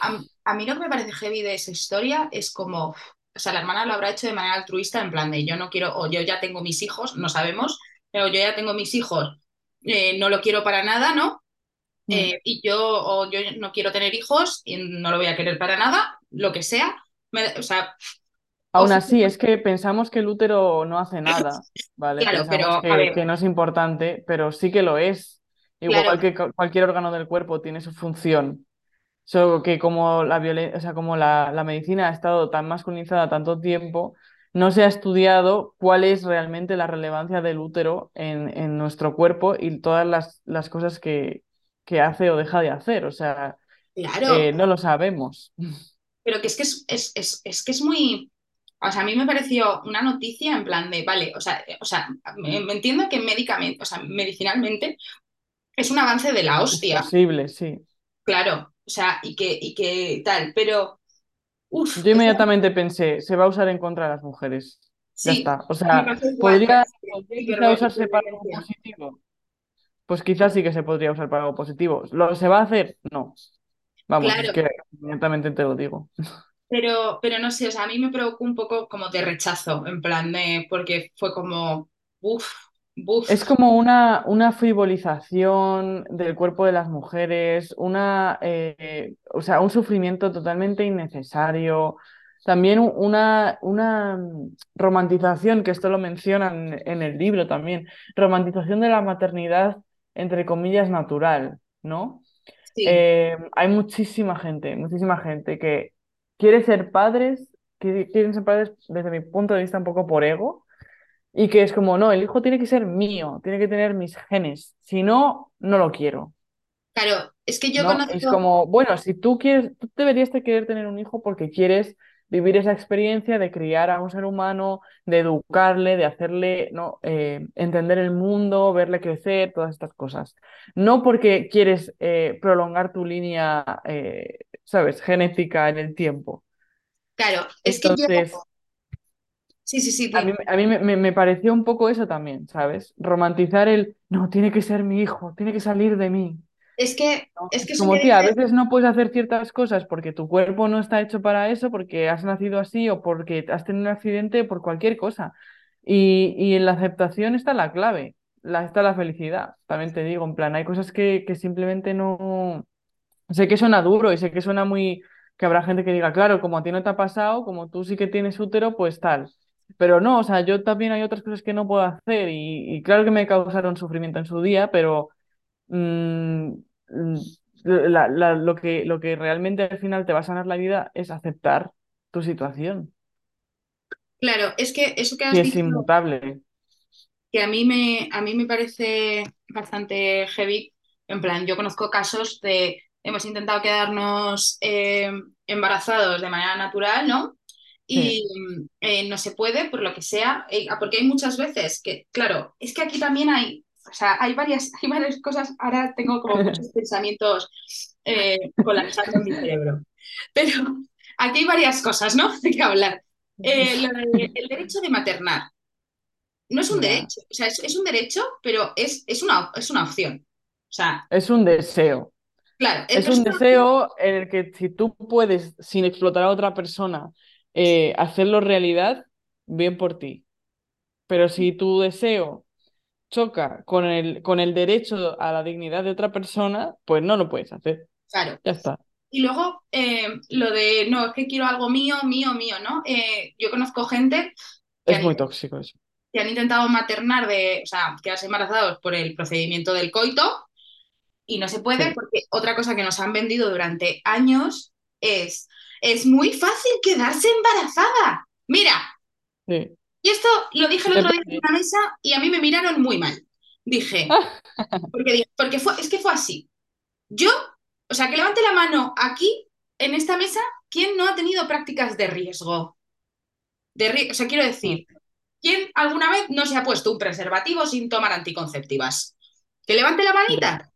a, a mí lo que me parece heavy de esa historia es como, o sea, la hermana lo habrá hecho de manera altruista, en plan de yo no quiero, o yo ya tengo mis hijos, no sabemos, pero yo ya tengo mis hijos, eh, no lo quiero para nada, ¿no? Mm, Eh, y yo, o yo no quiero tener hijos y no lo voy a querer para nada, lo que sea, me- o sea, aún si- así es que pensamos que el útero no hace nada, ¿vale? claro, Pensamos pero que, no es importante, pero sí que lo es. claro, Igual que cu- cualquier órgano del cuerpo tiene su función. Solo que como la o sea, como la, la medicina ha estado tan masculinizada tanto tiempo, no se ha estudiado cuál es realmente la relevancia del útero en, en nuestro cuerpo y todas las, las cosas que, que hace o deja de hacer. O sea, claro, eh, no lo sabemos. pero que es que es, es, es, es que es muy, o sea, a mí me pareció una noticia en plan de, vale, o sea, eh, o sea, me, me entiendo que médicamente, o sea, medicinalmente es un avance de la hostia, posible, sí. claro, o sea, y que, y que tal, pero, Yo inmediatamente pensé, se va a usar en contra de las mujeres. Ya sí, está. O sea, podría, usarse para algo positivo. Pues quizás sí que se podría usar para algo positivo. ¿Lo se va a hacer? No. Vamos, es Claro, que inmediatamente te lo digo. pero, pero no sé, o sea, a mí me provocó un poco como de rechazo, en plan de, porque fue como, uff, Es uff, como una, una frivolización del cuerpo de las mujeres, una, eh, o sea, un sufrimiento totalmente innecesario. También una, una romantización, que esto lo mencionan en el libro también, romantización de la maternidad, entre comillas, natural, ¿no? sí, Eh, hay muchísima gente, muchísima gente que quiere ser padres, que quieren ser padres desde mi punto de vista un poco por ego y que es como, no, el hijo tiene que ser mío, tiene que tener mis genes, si no, no lo quiero, claro, es que yo ¿no? Es conozco, como, bueno, si tú quieres, tú deberías de querer tener un hijo porque quieres vivir esa experiencia de criar a un ser humano, de educarle, de hacerle ¿no? Eh, entender el mundo, verle crecer, todas estas cosas. No porque quieres eh, prolongar tu línea, eh, ¿sabes?, genética en el tiempo. Claro, es que yo... Sí, sí, sí, a mí, a mí me- me pareció un poco eso también, ¿sabes? Romantizar el, no, tiene que ser mi hijo, tiene que salir de mí. Es que, es que como, tía, a veces no puedes hacer ciertas cosas porque tu cuerpo no está hecho para eso, porque has nacido así o porque has tenido un accidente, por cualquier cosa. Y, y en la aceptación está la clave, la, está la felicidad, también te digo, en plan, hay cosas que, que simplemente no... Sé que suena duro y sé que suena muy... que habrá gente que diga, claro, como a ti no te ha pasado, como tú sí que tienes útero, pues tal. Pero no, o sea, yo también hay otras cosas que no puedo hacer y, y claro que me causaron sufrimiento en su día, pero mm, la- la- lo que, lo que realmente al final te va a sanar la vida es aceptar tu situación, claro, es que eso que y has es dicho inmutable. que a mí me, a mí me parece bastante heavy. En plan, yo conozco casos de hemos intentado quedarnos eh, embarazados de manera natural, ¿no? Sí, Y eh, no se puede, por lo que sea, eh, porque hay muchas veces que, claro, es que aquí también hay, o sea, hay varias, hay varias cosas, ahora tengo como muchos pensamientos eh, colapsando en mi cerebro, pero aquí hay varias cosas, ¿no? De qué hablar. Eh, de- el derecho de maternar no es un derecho, o sea, es, es un derecho, pero es, es una, es una opción. O sea, Es un deseo. claro, es, un opción, deseo en el que si tú puedes, sin explotar a otra persona, eh, hacerlo realidad, bien por ti. Pero si tu deseo choca con el, con el derecho a la dignidad de otra persona, pues no lo puedes hacer. claro. Ya está. Y luego, eh, lo de, no, es que quiero algo mío, mío, mío, ¿no? Eh, yo conozco gente que Es han, muy tóxico eso. que han intentado maternar, de, o sea, quedarse embarazados por el procedimiento del coito y no se puede Sí, porque otra cosa que nos han vendido durante años es, es muy fácil quedarse embarazada. Mira, sí. Y esto lo dije el otro día en una mesa y a mí me miraron muy mal. Dije, porque, porque fue, es que fue así. Yo, o sea, que levante la mano aquí, en esta mesa, ¿quién no ha tenido prácticas de riesgo? De ri- o sea, quiero decir, ¿quién alguna vez no se ha puesto un preservativo sin tomar anticonceptivas? Que levante la manita,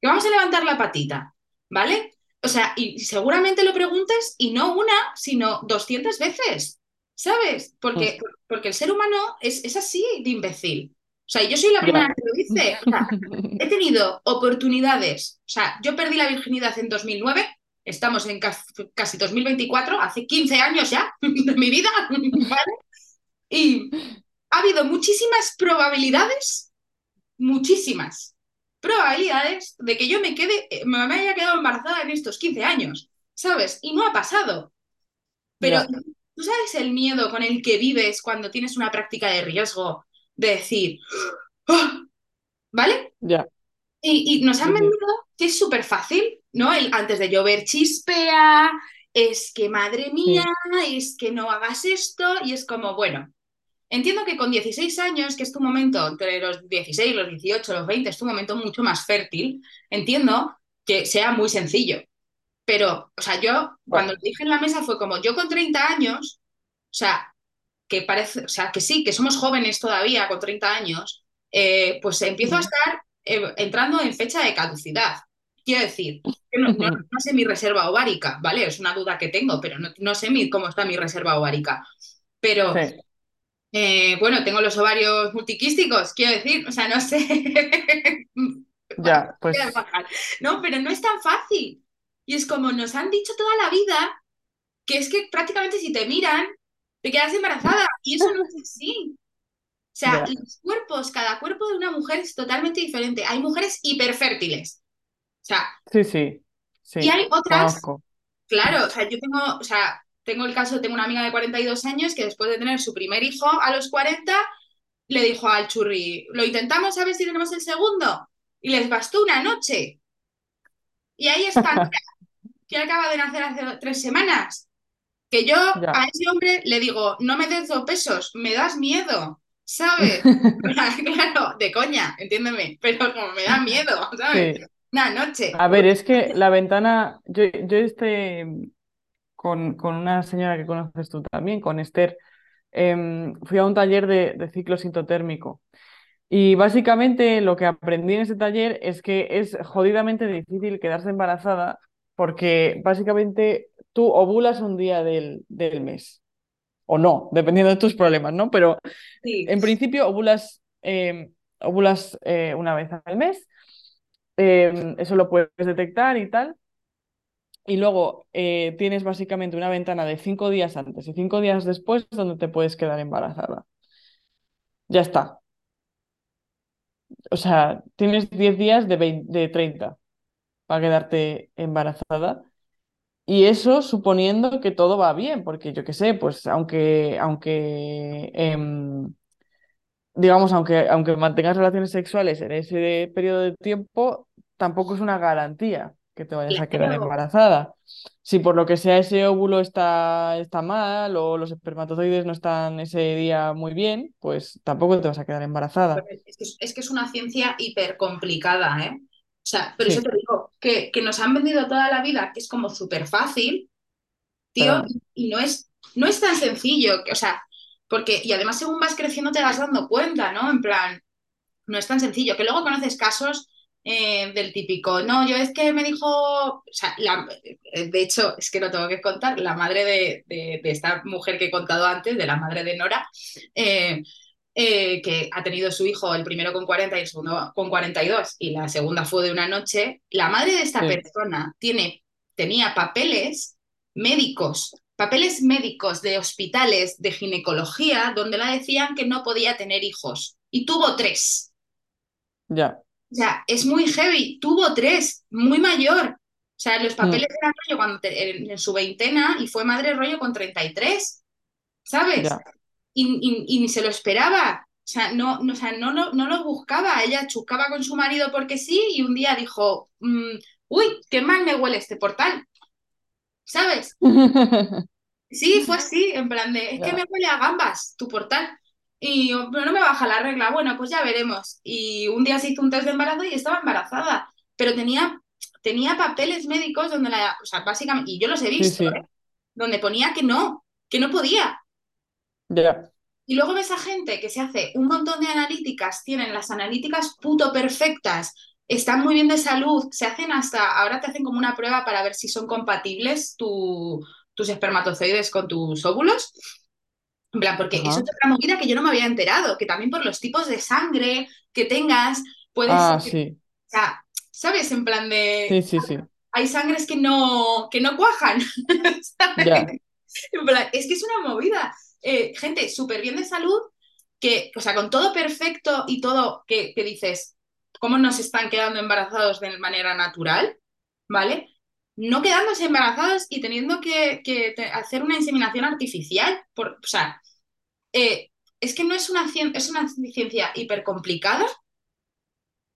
que vamos a levantar la patita, ¿vale? O sea, y seguramente lo preguntes y no una, sino 200 veces, ¿sabes? Porque, porque el ser humano es, es así de imbécil. O sea, yo soy la primera que lo dice. O sea, he tenido oportunidades. O sea, yo perdí la virginidad en 2009, estamos en ca- casi 2024, hace 15 años ya de mi vida, ¿vale? Y ha habido muchísimas probabilidades, muchísimas probabilidades de que yo me quede, me haya quedado embarazada en estos 15 años, ¿sabes? Y no ha pasado. Pero. Tú sabes el miedo con el que vives cuando tienes una práctica de riesgo de decir, "Ah", ¿vale? Ya. Y, y nos han vendido que es súper fácil, ¿no? El antes de llover chispea, es que madre mía, Sí. es que no hagas esto, y es como, bueno, entiendo que con 16 años, que es tu momento, entre los 16, los 18, los 20, es tu momento mucho más fértil, entiendo que sea muy sencillo. Pero, o sea, yo cuando lo dije en la mesa fue como, yo con 30 años, o sea, que parece, o sea, que sí, que somos jóvenes todavía con 30 años, eh, pues empiezo a estar eh, entrando en fecha de caducidad. Quiero decir, no, no- no sé mi reserva ovárica, ¿vale? Es una duda que tengo, pero no, no sé mi- cómo está mi reserva ovárica. Pero, Sí, eh, bueno, tengo los ovarios multiquísticos, quiero decir, o sea, no sé. ya, pues No, pero no es tan fácil. Y es como nos han dicho toda la vida que es que prácticamente si te miran, te quedas embarazada. Y eso no es así. O sea, los cuerpos, cada cuerpo de una mujer es totalmente diferente. Hay mujeres hiperfértiles. O sea, Sí, sí, y hay otras, conozco. claro, o sea, yo tengo, o sea, tengo el caso, tengo una amiga de 42 años que después de tener su primer hijo a los 40 le dijo al churri, lo intentamos a ver si tenemos el segundo. Y les bastó una noche. Y ahí están, que acaba de nacer hace tres semanas. Que yo Ya. a ese hombre le digo, no me des dos pesos, me das miedo, ¿sabes? Claro, de coña, entiéndeme, pero como me da miedo, ¿sabes? Sí. Una noche. A ver, es que la ventana, yo, yo este, con, con una señora que conoces tú también, con Esther, em, fui a un taller de, de ciclo sintotérmico. Y básicamente lo que aprendí en ese taller es que es jodidamente difícil quedarse embarazada porque básicamente tú ovulas un día del, del mes o no, dependiendo de tus problemas, ¿no? Pero Sí, en principio ovulas, em, ovulas eh, una vez al mes, em, eso lo puedes detectar y tal. Y luego eh, tienes básicamente una ventana de cinco días antes y cinco días después donde te puedes quedar embarazada. Ya está. O sea, tienes 10 días de, 20 de 30 para quedarte embarazada. Y eso suponiendo que todo va bien, porque yo qué sé, pues aunque, aunque em, digamos, aunque, aunque mantengas relaciones sexuales en ese periodo de tiempo, tampoco es una garantía que te vayas a quedar embarazada. Si por lo que sea ese óvulo está, está mal o los espermatozoides no están ese día muy bien, pues tampoco te vas a quedar embarazada. Es que es, es que es una ciencia hiper complicada, ¿eh? O sea, por eso te digo que, que nos han vendido toda la vida que es como súper fácil, tío, y no es, no es tan sencillo, que, o sea, porque, y además según vas creciendo te vas dando cuenta, ¿no? En plan, no es tan sencillo, que luego conoces casos eh, del típico, no, yo es que me dijo, o sea, la- eh, de hecho, es que lo tengo que contar, la madre de, de- de esta mujer que he contado antes, de la madre de Nora, eh, eh, que ha tenido su hijo el primero con 40 y el segundo con 42 y la segunda fue de una noche, la madre de esta Sí, persona tiene, tenía papeles médicos, papeles médicos de hospitales de ginecología donde la decían que no podía tener hijos y tuvo tres. ya. O sea, es muy heavy, tuvo tres, muy mayor. O sea, los Mm, papeles eran rollo cuando te- en, en su veintena y fue madre rollo con 33, ¿sabes? ya. Y, y- y ni se lo esperaba. O sea, no, no, o sea, no, no, no lo buscaba. Ella chuscaba con su marido porque sí y un día dijo, mm, uy, qué mal me huele este portal, ¿sabes? Sí, fue así, en plan de, es que me huele a gambas tu portal. Y yo, pero no me baja la regla. Bueno, pues ya veremos. Y un día se hizo un test de embarazo y estaba embarazada. Pero tenía, tenía papeles médicos donde la, o sea, básicamente, y yo los he Sí, visto, ¿eh? Donde ponía que no, que no podía. Ya. Y luego ves a gente que se hace un montón de analíticas, tienen las analíticas puto perfectas, están muy bien de salud, se hacen hasta, ahora te hacen como una prueba para ver si son compatibles tu, tus espermatozoides con tus óvulos. En plan, porque eso es otra movida que yo no me había enterado, que también por los tipos de sangre que tengas, puede ser, Ah, o sí, sea, ¿sabes? En plan sí, de, sí, sí, hay sangres que no, que no cuajan, ¿sabes? ya. En plan, es que es una movida. Eh, gente súper bien de salud, que, o sea, con todo perfecto y todo que, que dices, ¿cómo nos están quedando embarazados de manera natural? ¿Vale? No quedándose embarazados y teniendo que, que hacer una inseminación artificial. Por, o sea, eh, es que no es una, cien- es una ciencia hiper complicada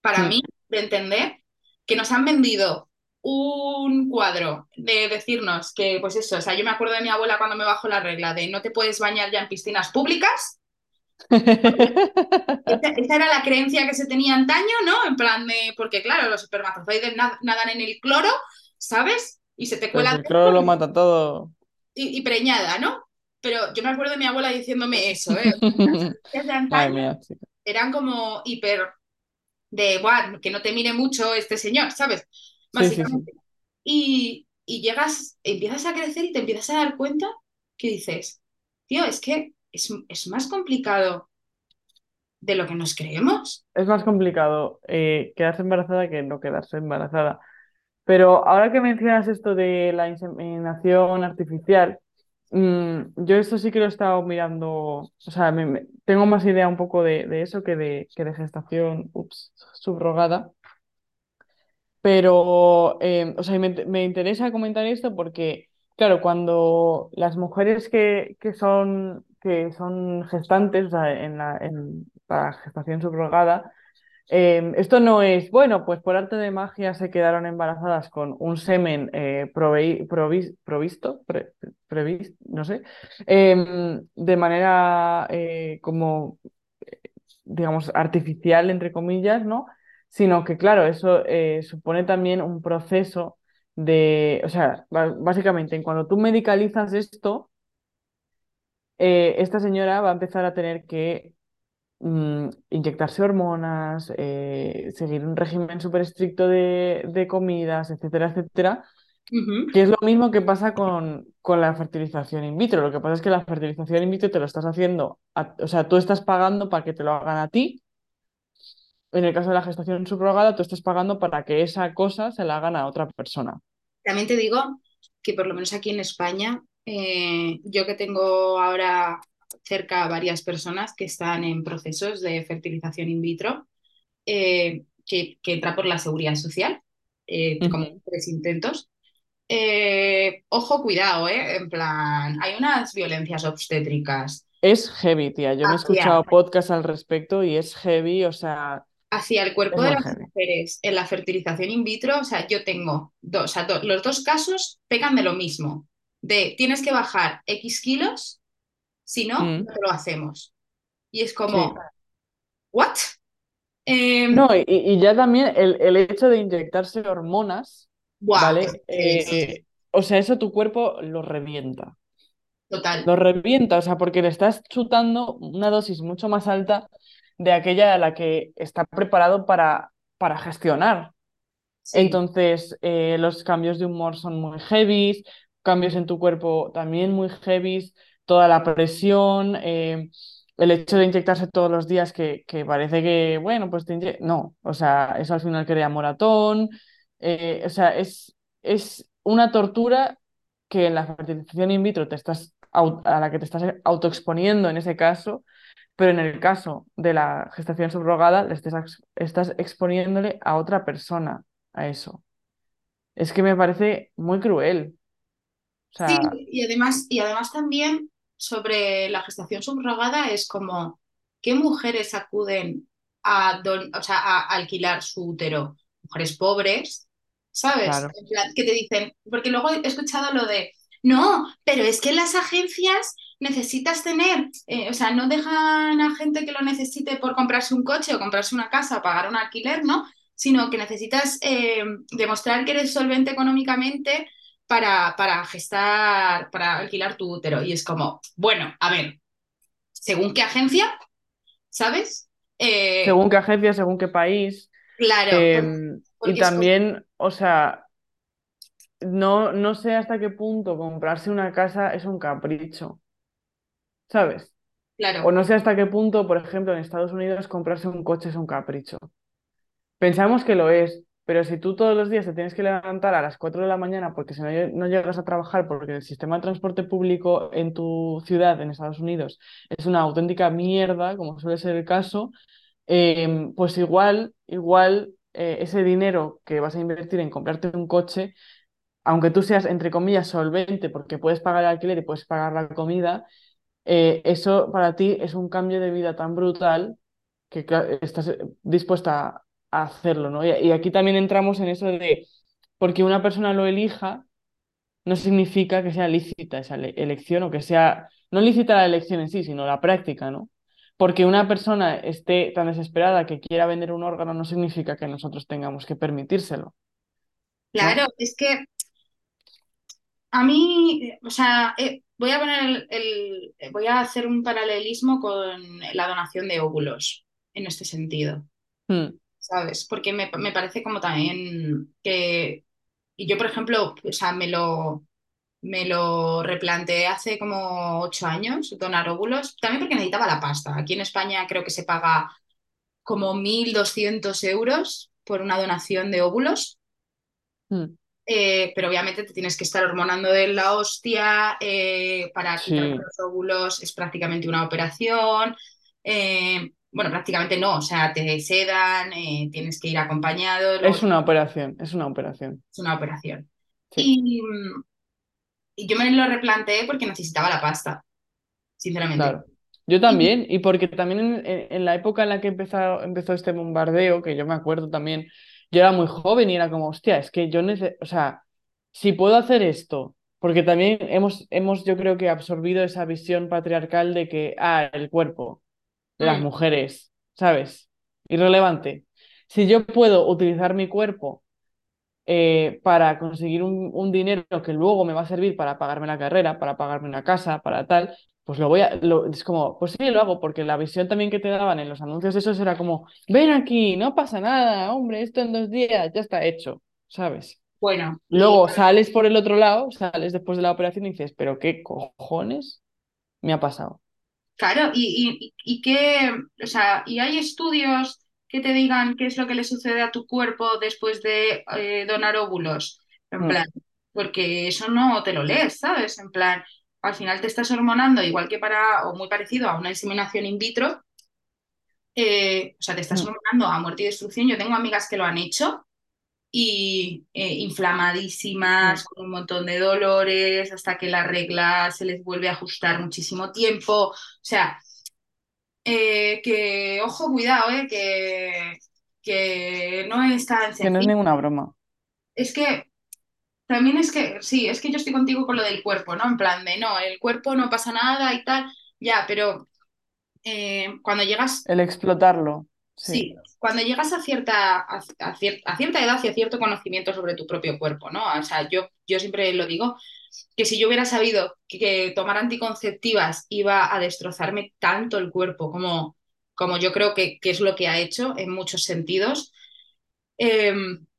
para Mm. mí de entender que nos han vendido un cuadro de decirnos que, pues eso, o sea, yo me acuerdo de mi abuela cuando me bajó la regla de no te puedes bañar ya en piscinas públicas. Esa, esa era la creencia que se tenía antaño, ¿no? En plan de, porque claro, los espermatozoides na- nadan en el cloro, ¿sabes? Y se te Pero si cuelan el cloro lo mata todo. y, y preñada, ¿no? Pero yo me acuerdo de mi abuela diciéndome eso, ¿eh? Antaño mía, sí. eran como hiper de, Buah, que no te mire mucho este señor, ¿sabes? Sí, sí, sí. Básicamente. Y, y llegas, empiezas a crecer y te empiezas a dar cuenta que dices, tío, es que es, es más complicado de lo que nos creemos. Es más complicado eh, quedarse embarazada que no quedarse embarazada. Pero ahora que mencionas esto de la inseminación artificial, mm, yo esto sí que lo he estado mirando, o sea, me- me- tengo más idea un poco de, de eso que de, que de gestación, ups, subrogada. Pero, eh, o sea, me, me interesa comentar esto porque, claro, cuando las mujeres que, que son, que son gestantes, o en la, en, para gestación subrogada, eh, esto no es, bueno, pues por arte de magia se quedaron embarazadas con un semen eh, provisto, pre- previs- no sé, em, de manera eh, como, digamos, artificial, entre comillas, ¿no? Sino que, claro, eso eh, supone también un proceso de, o sea, básicamente, en cuando tú medicalizas esto, eh, esta señora va a empezar a tener que mm, inyectarse hormonas, eh, seguir un régimen súper estricto de, de comidas, etcétera, etcétera, que es lo mismo que pasa con, con, la fertilización in vitro. Lo que pasa es que la fertilización in vitro te lo estás haciendo, o sea, tú estás pagando para que te lo hagan a ti. En el caso de la gestación subrogada, tú estás pagando para que esa cosa se la hagan a otra persona. También te digo que por lo menos aquí en España, eh, yo que tengo ahora cerca a varias personas que están en procesos de fertilización in vitro, eh, que, que, entra por la seguridad social, eh, como tres intentos. ojo, cuidado, ¿eh? En plan, hay unas violencias obstétricas. Es heavy, tía. Yo me he escuchado podcasts al respecto y es heavy, o sea, hacia el cuerpo de las mujeres en la fertilización in vitro, o sea, yo tengo dos, o sea, los dos casos pegan de lo mismo, de tienes que bajar X kilos, si no, mm. no lo hacemos. Y es como, ¿what? Em, no, y, ya también el, hecho de inyectarse hormonas, ¿vale? Eh, o sea, eso tu cuerpo lo revienta. Total. Lo revienta, o sea, porque le estás chutando una dosis mucho más alta de aquella a la que está preparado para, para gestionar. Entonces, eh, los cambios de humor son muy heavy, cambios en tu cuerpo también muy heavy, toda la presión, eh, el hecho de inyectarse todos los días que, que parece que, bueno, pues te No, o sea, eso al final crea moratón, eh, o sea, es, es una tortura que en la fertilización in vitro te estás, a la que te estás autoexponiendo en ese caso, pero en el caso de la gestación subrogada, le estás, exponiéndole a otra persona a eso. Es que me parece muy cruel. Sí, y además, y además también sobre la gestación subrogada es como, ¿qué mujeres acuden a, a alquilar su útero? Mujeres pobres, ¿sabes? que te dicen, porque luego he escuchado lo de, no, pero es que las agencias necesitas tener, eh, o sea, no dejan a gente que lo necesite por comprarse un coche o comprarse una casa o pagar un alquiler, ¿no? Sino que necesitas eh, demostrar que eres solvente económicamente para, para gestar, para alquilar tu útero. Y es como, bueno, a ver, según qué agencia, ¿sabes? Eh, según qué agencia, según qué país. Claro. Em, y también, o sea, no, no sé hasta qué punto comprarse una casa es un capricho. ¿sabes? Claro. O no sé hasta qué punto, por ejemplo, en Estados Unidos comprarse un coche es un capricho. Pensamos que lo es, pero si tú todos los días te tienes que levantar a las 4 de la mañana porque si no, no llegas a trabajar porque el sistema de transporte público en tu ciudad, en Estados Unidos, es una auténtica mierda, como suele ser el caso, em, pues igual, igual eh, ese dinero que vas a invertir en comprarte un coche, aunque tú seas, entre comillas, solvente porque puedes pagar el alquiler y puedes pagar la comida, eh, eso para ti es un cambio de vida tan brutal que estás eh, dispuesta a hacerlo, ¿no? Y, aquí también entramos en eso de, porque una persona lo elija, no significa que sea lícita esa elección o que sea, no lícita la elección en sí, sino la práctica, ¿no? Porque una persona esté tan desesperada que quiera vender un órgano no significa que nosotros tengamos que permitírselo. Claro, es que a mí, o sea, eh, voy a poner el, voy a hacer un paralelismo con la donación de óvulos en este sentido. Hmm. ¿Sabes? Porque me, parece como también que. Y yo, por ejemplo, o sea, me lo, me lo replanteé hace como ocho años, donar óvulos, también porque necesitaba la pasta. Aquí en España creo que se paga como 1.200 euros por una donación de óvulos. Hmm. Eh, pero obviamente te tienes que estar hormonando de la hostia eh, para quitar los óvulos, es prácticamente una operación. Eh, bueno, prácticamente no, o sea, te sedan, tienes que ir acompañado. Es una operación, es una operación. Es una operación. Y, yo me lo replanteé porque necesitaba la pasta, sinceramente. Yo también, y porque también en, la época en la que empezó, empezó este bombardeo, que yo me acuerdo también, yo era muy joven y era como, hostia, es que yo necesito, o sea, si puedo hacer esto, porque también hemos, hemos, yo creo que absorbido esa visión patriarcal de que, ah, el cuerpo las mm. mujeres, ¿sabes? Irrelevante. Si yo puedo utilizar mi cuerpo eh, para conseguir un, un dinero que luego me va a servir para pagarme la carrera, para pagarme una casa, para tal, pues lo voy a, lo- es como, pues sí, lo hago, porque la visión también que te daban en los anuncios de esos era como, ven aquí, no pasa nada, hombre, esto en dos días ya está hecho, ¿sabes? Bueno, y Luego sales por el otro lado, sales después de la operación y dices, pero ¿qué cojones me ha pasado? claro, y, y, y qué, o sea, y hay estudios que te digan qué es lo que le sucede a tu cuerpo después de eh, donar óvulos. En Mm, plan, porque eso no te lo lees, ¿sabes? En plan, al final te estás hormonando igual que para, o muy parecido a una inseminación in vitro, eh, o sea, te estás mm, hormonando a muerte y destrucción. Yo tengo amigas que lo han hecho y eh, inflamadísimas, mm. con un montón de dolores, hasta que la regla se les vuelve a ajustar muchísimo tiempo. O sea, eh, que, ojo, cuidado, eh, que, que no es tan Que no es sencillo. ninguna broma. Es que también es que, sí, es que yo estoy contigo con lo del cuerpo, ¿no? En plan de, no, el cuerpo no pasa nada y tal, ya, pero eh, cuando llegas El explotarlo, sí, Sí, cuando llegas a cierta, a, a cier- a cierta edad y a cierto conocimiento sobre tu propio cuerpo, ¿no? O sea, yo, yo siempre lo digo, que si yo hubiera sabido que, que tomar anticonceptivas iba a destrozarme tanto el cuerpo como, como yo creo que, que es lo que ha hecho en muchos sentidos, eh,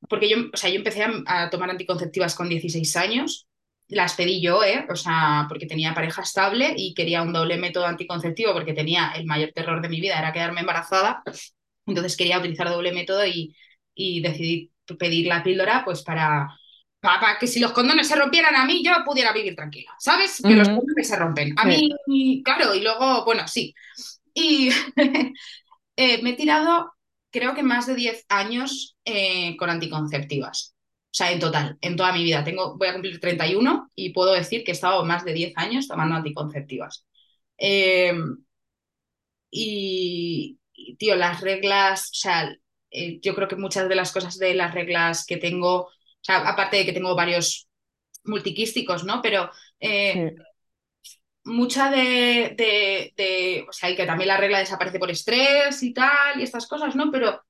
porque yo, o sea, yo empecé a, a tomar anticonceptivas con 16 años, las pedí yo, ¿eh? O sea, porque tenía pareja estable y quería un doble método anticonceptivo porque tenía el mayor terror de mi vida, era quedarme embarazada. Entonces quería utilizar doble método y, y decidí pedir la píldora pues para, para, que si los condones se rompieran a mí yo pudiera vivir tranquila, ¿sabes? Que los condones se rompen. A sí, mí, claro, y luego, bueno, sí. Y eh, me he tirado creo que más de 10 años eh, con anticonceptivas. O sea, en total, en toda mi vida. Tengo, voy a cumplir 31 y puedo decir que he estado más de 10 años tomando anticonceptivas. Eh, y, tío, las reglas, o sea, eh, yo creo que muchas de las cosas de las reglas que tengo, o sea, aparte de que tengo varios multiquísticos, ¿no? Pero eh, mucha de, de, de, o sea, y que también la regla desaparece por estrés y tal, y estas cosas, ¿no? Pero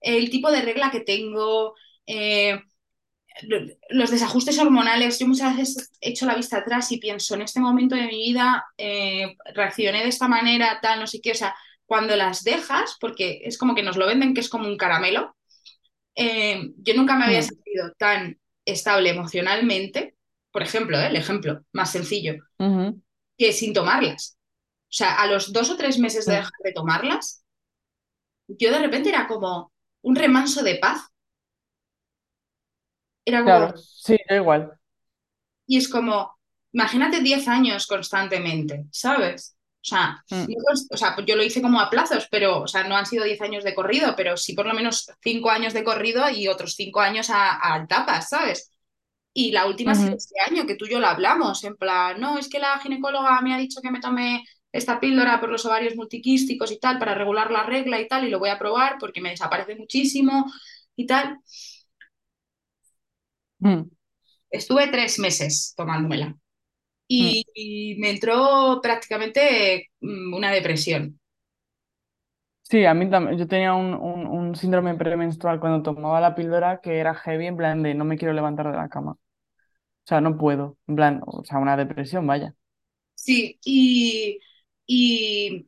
el tipo de regla que tengo, eh, los desajustes hormonales, yo muchas veces echo la vista atrás y pienso, en este momento de mi vida eh, reaccioné de esta manera, tal, no sé qué, o sea, cuando las dejas, porque es como que nos lo venden que es como un caramelo, eh, yo nunca me había mm, sentido tan estable emocionalmente, por ejemplo, el ejemplo más sencillo, que sin tomarlas. O sea, a los dos o tres meses de mm. dejar de tomarlas, yo de repente era como un remanso de paz. Era como, Claro, sí, da igual. y es como, imagínate 10 años constantemente, ¿sabes? O sea, Mm, no cons- o sea, yo lo hice como a plazos, pero, o sea, no han sido 10 años de corrido, pero sí por lo menos 5 años de corrido y otros 5 años a, a etapas, ¿sabes? Y la última ha sido este año, que tú y yo lo hablamos, en plan, no, es que la ginecóloga me ha dicho que me tome esta píldora por los ovarios multiquísticos y tal, para regular la regla y tal, y lo voy a probar porque me desaparece muchísimo y tal. mm, Estuve tres meses tomándomela mm. y, y me entró prácticamente mm, una depresión. Sí, a mí también. Yo tenía un, un, un síndrome premenstrual cuando tomaba la píldora que era heavy, en plan de no me quiero levantar de la cama. O sea, no puedo. En plan, o sea, una depresión, vaya. Sí, y, y,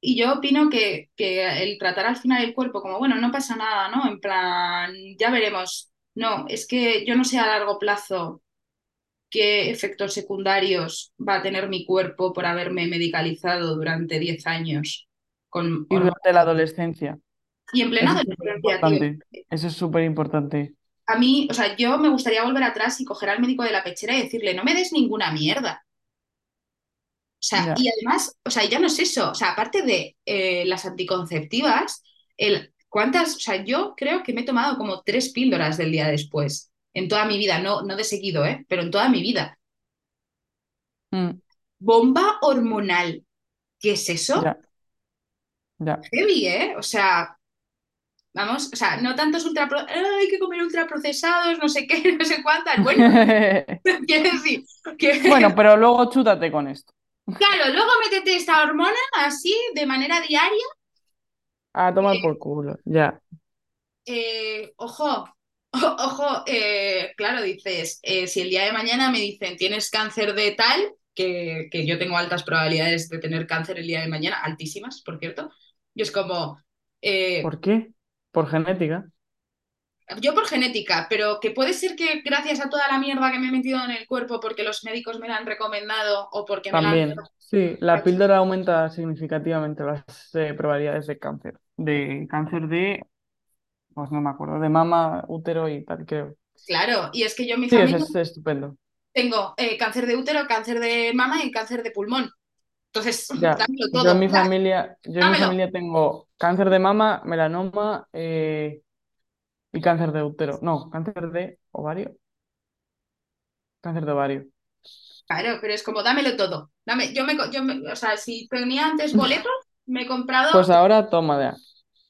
y yo opino que, que el tratar al final el cuerpo como, bueno, no pasa nada, ¿no? En plan, ya veremos. No, es que yo no sé a largo plazo qué efectos secundarios va a tener mi cuerpo por haberme medicalizado durante 10 años con Y durante la adolescencia. Y en plena Eso es adolescencia, tío. importante. Eso es súper importante. A mí, o sea, yo me gustaría volver atrás y coger al médico de la pechera y decirle, no me des ninguna mierda. O sea, y además, o sea, ya no es eso. O sea, aparte de eh, las anticonceptivas, el, ¿cuántas? O sea, yo creo que me he tomado como tres píldoras del día después, en toda mi vida, no, no de seguido, ¿eh? Pero en toda mi vida. Mm, Bomba hormonal. ¿Qué es eso? ya. Heavy, ¿eh? O sea, vamos, o sea, no tantos ultra... Hay que comer ultraprocesados, no sé qué, no sé cuántas. Bueno, quiero decir que... Bueno, pero luego chútate con esto. Claro, luego métete esta hormona así, de manera diaria. A tomar por culo. Ya. Eh, ojo, Ojo, eh, claro, dices, eh, si el día de mañana me dicen tienes cáncer de tal, que, que, yo tengo altas probabilidades de tener cáncer el día de mañana, altísimas, por cierto, y es como... Eh, ¿Por qué? Por genética. Yo por genética, pero que puede ser que gracias a toda la mierda que me he metido en el cuerpo porque los médicos me la han recomendado o porque me También, la han... sí, la píldora aumenta significativamente las eh, probabilidades de cáncer. De cáncer de, pues no me acuerdo, de mama, útero y tal, creo. Claro, y es que yo en mi Sí, familia es estupendo. tengo eh, cáncer de útero, cáncer de mama y cáncer de pulmón. Entonces, Ya, dámelo yo en todo. mi familia, yo en mi familia tengo cáncer de mama, melanoma eh, y cáncer de útero. No, cáncer de ovario. Cáncer de ovario. Claro, pero es como dámelo todo. Dame, yo me, yo me- o sea, si tenía antes boletos, me he comprado, Pues ahora toma ya.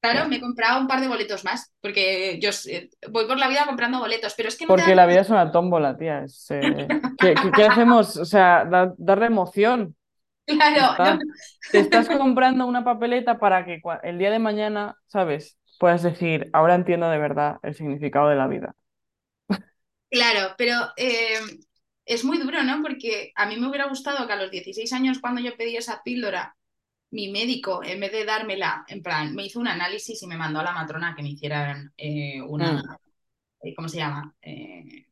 claro, ya. me he comprado un par de boletos más, porque yo eh, voy por la vida comprando boletos, pero es que no Porque la vida es una tómbola, tía. es, eh, ¿qué, qué- qué hacemos? O sea, da- darle emoción. Claro, no. Te estás comprando una papeleta para que el día de mañana, ¿sabes? Puedas decir, ahora entiendo de verdad el significado de la vida. Claro, pero eh, es muy duro, ¿no? Porque a mí me hubiera gustado que a los 16 años, cuando yo pedí esa píldora, mi médico, en vez de dármela, en plan, me hizo un análisis y me mandó a la matrona que me hicieran eh, una, Mm, eh, ¿cómo se llama? Eh,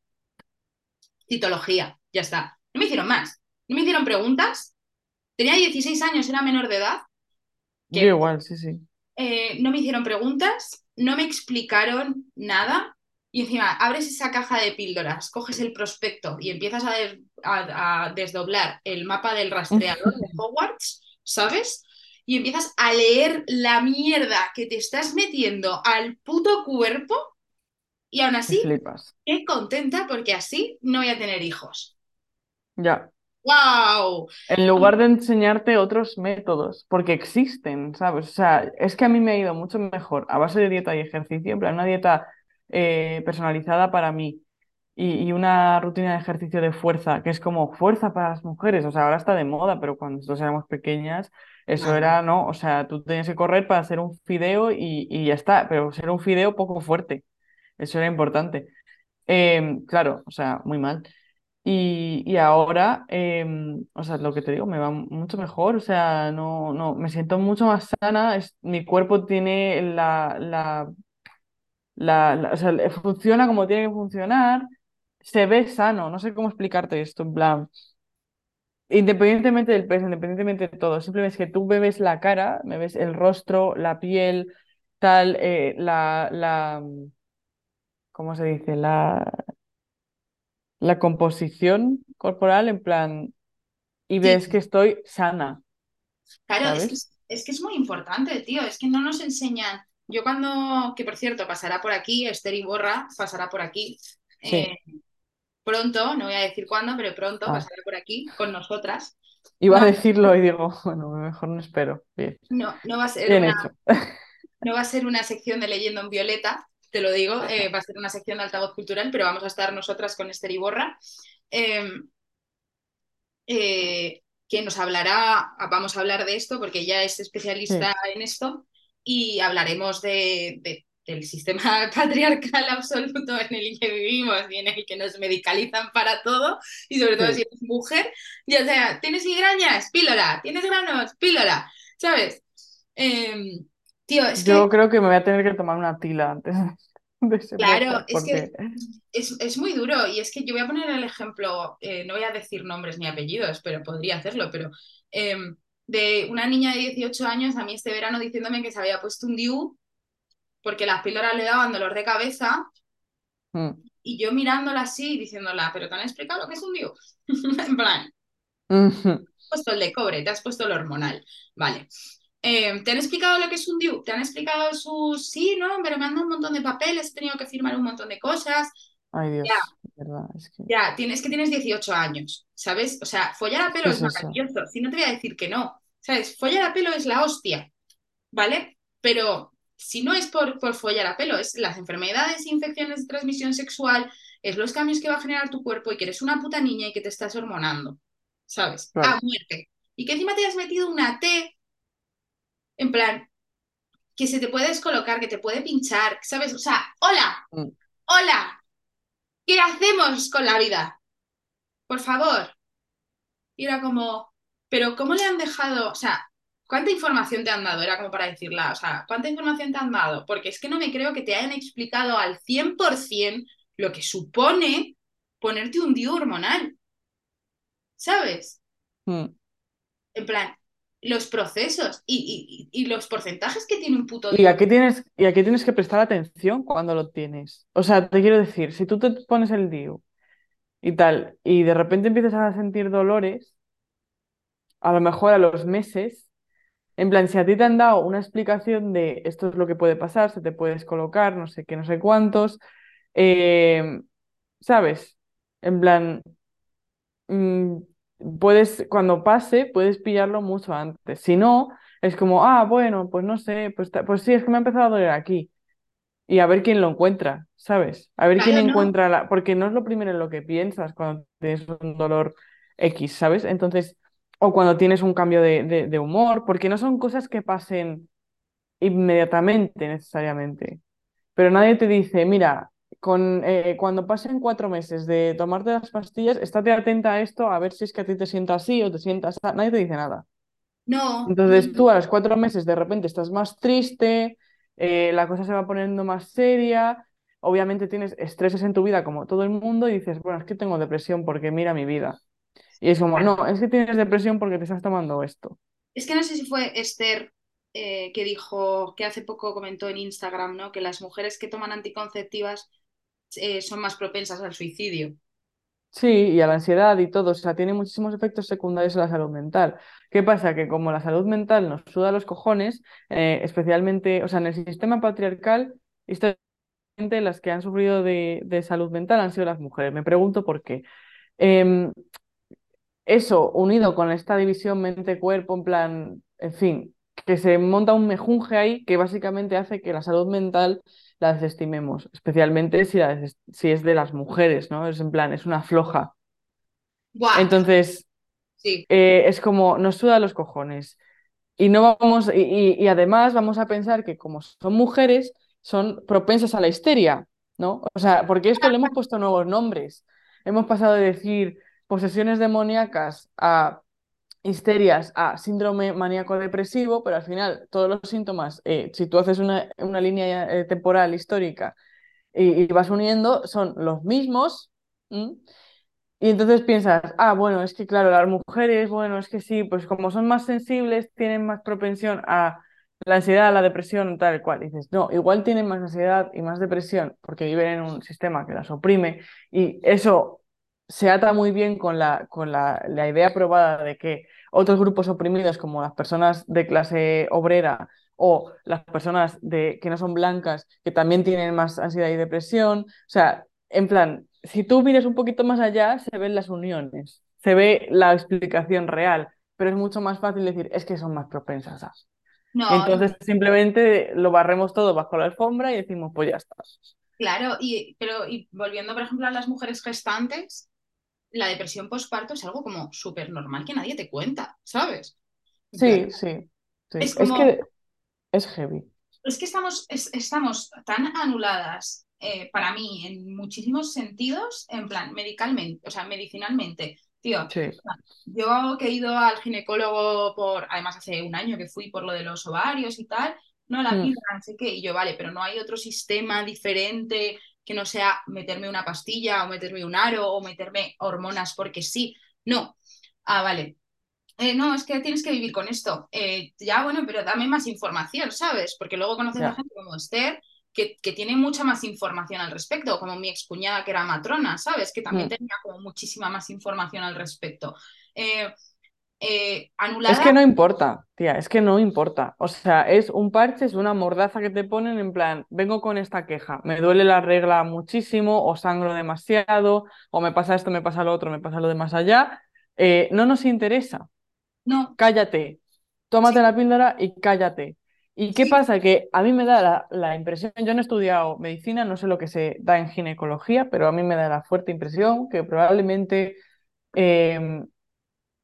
citología, ya está. No me hicieron más, no me hicieron preguntas. Tenía 16 años, era menor de edad, Yo igual, sí, sí. eh, no me hicieron preguntas, no me explicaron nada. Y encima abres esa caja de píldoras, coges el prospecto y empiezas a, des- a- a desdoblar el mapa del rastreador de Hogwarts, ¿sabes? Y empiezas a leer la mierda que te estás metiendo al puto cuerpo y aún así, qué contenta porque así no voy a tener hijos. Ya. ¡Wow! En lugar de enseñarte otros métodos, porque existen, ¿sabes? O sea, es que a mí me ha ido mucho mejor a base de dieta y ejercicio, en plan, una dieta eh, personalizada para mí y, y una rutina de ejercicio de fuerza, que es como fuerza para las mujeres. O sea, ahora está de moda, pero cuando nosotros éramos pequeñas, eso era, ¿no? O sea, tú tenías que correr para hacer un fideo y, y ya está, pero ser un fideo poco fuerte. Eso era importante. Em, claro, o sea, muy mal. Y, ahora, em, o sea, lo que te digo, me va mucho mejor, o sea, no, no, me siento mucho más sana, es- mi cuerpo tiene la, la, la, o sea, funciona como tiene que funcionar, se ve sano, no sé cómo explicarte esto, en plan, independientemente del peso, independientemente de todo, simplemente es que tú me ves la cara, me ves el rostro, la piel, tal, eh, la, la, ¿cómo se dice? La, la composición corporal, en plan y Sí, ves que estoy sana, Claro, es que es, es que es muy importante, tío. Es que no nos enseñan. Yo cuando, que por cierto, pasará por aquí, Esther Iborra pasará por aquí eh, pronto, no voy a decir cuándo, pero pronto Ah, pasará por aquí con nosotras. iba No, a decirlo y digo, bueno, mejor no espero. Bien, no, no va a ser bien una, hecho. no va a ser una sección de Leyendo en Violeta, te lo digo, eh, va a ser una sección de altavoz cultural, pero vamos a estar nosotras con Esther Iborra. Eh, eh, que nos hablará, vamos a hablar de esto porque ella es especialista Sí, en esto y hablaremos de, de- del sistema patriarcal absoluto en el que vivimos y en el que nos medicalizan para todo y sobre todo si eres mujer, ya sea, tienes migrañas, píldora, tienes granos, píldora, ¿sabes? Eh, tío, es que, Yo creo que me voy a tener que tomar una tila antes de ser claro, es que Es, es muy duro y es que yo voy a poner el ejemplo, eh, no voy a decir nombres ni apellidos, pero podría hacerlo, pero eh, de una niña de 18 años a mí este verano diciéndome que se había puesto un DIU porque las píldoras le daban dolor de cabeza mm, y yo mirándola así y diciéndola, pero ¿te han explicado lo que es un DIU? En plan, ujú, has puesto el de cobre, te has puesto el hormonal, vale. Eh, ¿te han explicado lo que es un DIU? ¿Te han explicado sus... Sí, no, pero me han dado un montón de papeles, he tenido que firmar un montón de cosas. Ay, Ya, Dios, verdad, es que, Ya, tienes que tienes 18 años, ¿sabes? O sea, follar a ¿qué pelo es es eso? maravilloso, si no te voy a decir que no, ¿sabes? Follar a pelo es la hostia, ¿vale? Pero si no es por, por follar a pelo, es las enfermedades e infecciones de transmisión sexual, es los cambios que va a generar tu cuerpo y que eres una puta niña y que te estás hormonando, ¿sabes? A muerte. Y que encima te has metido una T, en plan, que se te puede descolocar, que te puede pinchar, ¿sabes? O sea, hola, mm. hola, ¿qué hacemos con la vida? Por favor. Y era como, pero ¿cómo le han dejado? O sea, ¿cuánta información te han dado? Era como para decirla, o sea, ¿cuánta información te han dado? Porque es que no me creo que te hayan explicado al 100% lo que supone ponerte un DIU hormonal. ¿Sabes? Mm. En plan, los procesos y, y- y los porcentajes que tiene un puto Y DIU. aquí tienes, y aquí tienes que prestar atención cuando lo tienes. O sea, te quiero decir, si tú te pones el DIU y tal, y de repente empiezas a sentir dolores, a lo mejor a los meses, en plan, si a ti te han dado una explicación de esto es lo que puede pasar, se te puedes colocar, no sé qué, no sé cuántos, eh, ¿sabes? En plan, mm, puedes, cuando pase, puedes pillarlo mucho antes. Si no, es como, ah, bueno, pues no sé, pues, pues sí, es que me ha empezado a doler aquí. Y a ver quién lo encuentra, ¿sabes? A ver quién no. encuentra la... Porque no es lo primero en lo que piensas cuando tienes un dolor X, ¿sabes? Entonces, o cuando tienes un cambio de, de, de humor, porque no son cosas que pasen inmediatamente necesariamente. Pero nadie te dice, mira, con, eh, cuando pasen cuatro meses de tomarte las pastillas, estate atenta a esto, a ver si es que a ti te sienta así o te sientas así. Nadie te dice nada. No, Entonces tú a los cuatro meses de repente estás más triste, eh, la cosa se va poniendo más seria, obviamente tienes estreses en tu vida como todo el mundo y dices, bueno, es que tengo depresión porque mira mi vida. Y es como, no, es que tienes depresión porque te estás tomando esto. Es que no sé si fue Esther eh, que dijo, que hace poco comentó en Instagram, ¿no? Que las mujeres que toman anticonceptivas eh, son más propensas al suicidio. Sí, y a la ansiedad y todo, o sea, tiene muchísimos efectos secundarios en la salud mental. ¿Qué pasa? Que como la salud mental nos suda los cojones, eh, especialmente, o sea, en el sistema patriarcal, históricamente las que han sufrido de, de salud mental han sido las mujeres. Me pregunto por qué. Em, eso, unido con esta división mente-cuerpo, en plan, en fin, que se monta un mejunje ahí que básicamente hace que la salud mental la desestimemos, especialmente si, la deses- si es de las mujeres, ¿no? Es en plan, es una floja. Entonces, Sí, eh, es como nos suda los cojones. Y no vamos, y, y- y además vamos a pensar que como son mujeres, son propensas a la histeria, ¿no? O sea, porque esto le hemos puesto nuevos nombres. Hemos pasado de decir posesiones demoníacas a histerias a síndrome maníaco depresivo, pero al final todos los síntomas, eh, si tú haces una, una línea eh, temporal histórica y, vas uniendo, son los mismos. Y entonces piensas, ah, bueno, es que claro, las mujeres, bueno, es que sí, pues como son más sensibles, tienen más propensión a la ansiedad, a la depresión, tal cual. Dices, no, igual tienen más ansiedad y más depresión porque viven en un sistema que las oprime y eso se ata muy bien con la, con la, la idea probada de que otros grupos oprimidos, como las personas de clase obrera o las personas de, que no son blancas, que también tienen más ansiedad y depresión, o sea, en plan, si tú miras un poquito más allá, se ven las uniones, se ve la explicación real, pero es mucho más fácil decir, es que son más propensas a. no, Entonces simplemente lo barremos todo bajo la alfombra y decimos, pues ya está. claro, y, pero y volviendo, por ejemplo, a las mujeres gestantes, la depresión postparto es algo como súper normal que nadie te cuenta, ¿sabes? Sí, sí, sí. es que es heavy. es que estamos, es- estamos tan anuladas eh, para mí en muchísimos sentidos, en plan, medicalmente, o sea, medicinalmente. Tío, Sí. yo que he ido al ginecólogo por, además hace un año que fui por lo de los ovarios y tal, no, la Mm, píldora, no sé qué, y yo, vale, pero no hay otro sistema diferente que no sea meterme una pastilla o meterme un aro o meterme hormonas porque sí. No. Ah, vale. Eh, no, es que tienes que vivir con esto. Eh, ya, bueno, pero dame más información, ¿sabes? Porque luego conoces a gente como Esther que, que tiene mucha más información al respecto, como mi excuñada que era matrona, ¿sabes? Que también Mm. tenía como muchísima más información al respecto. Eh, eh, Es que no importa, tía, es que no importa. O sea, es un parche, es una mordaza que te ponen en plan, vengo con esta queja, me duele la regla muchísimo, o sangro demasiado, o me pasa esto, me pasa lo otro, me pasa lo de más allá. Eh, no nos interesa, no, cállate, tómate sí, la píldora y cállate. ¿Y qué sí, pasa? Que a mí me da la, la impresión, yo no he estudiado medicina, no sé lo que se da en ginecología, pero a mí me da la fuerte impresión que probablemente em,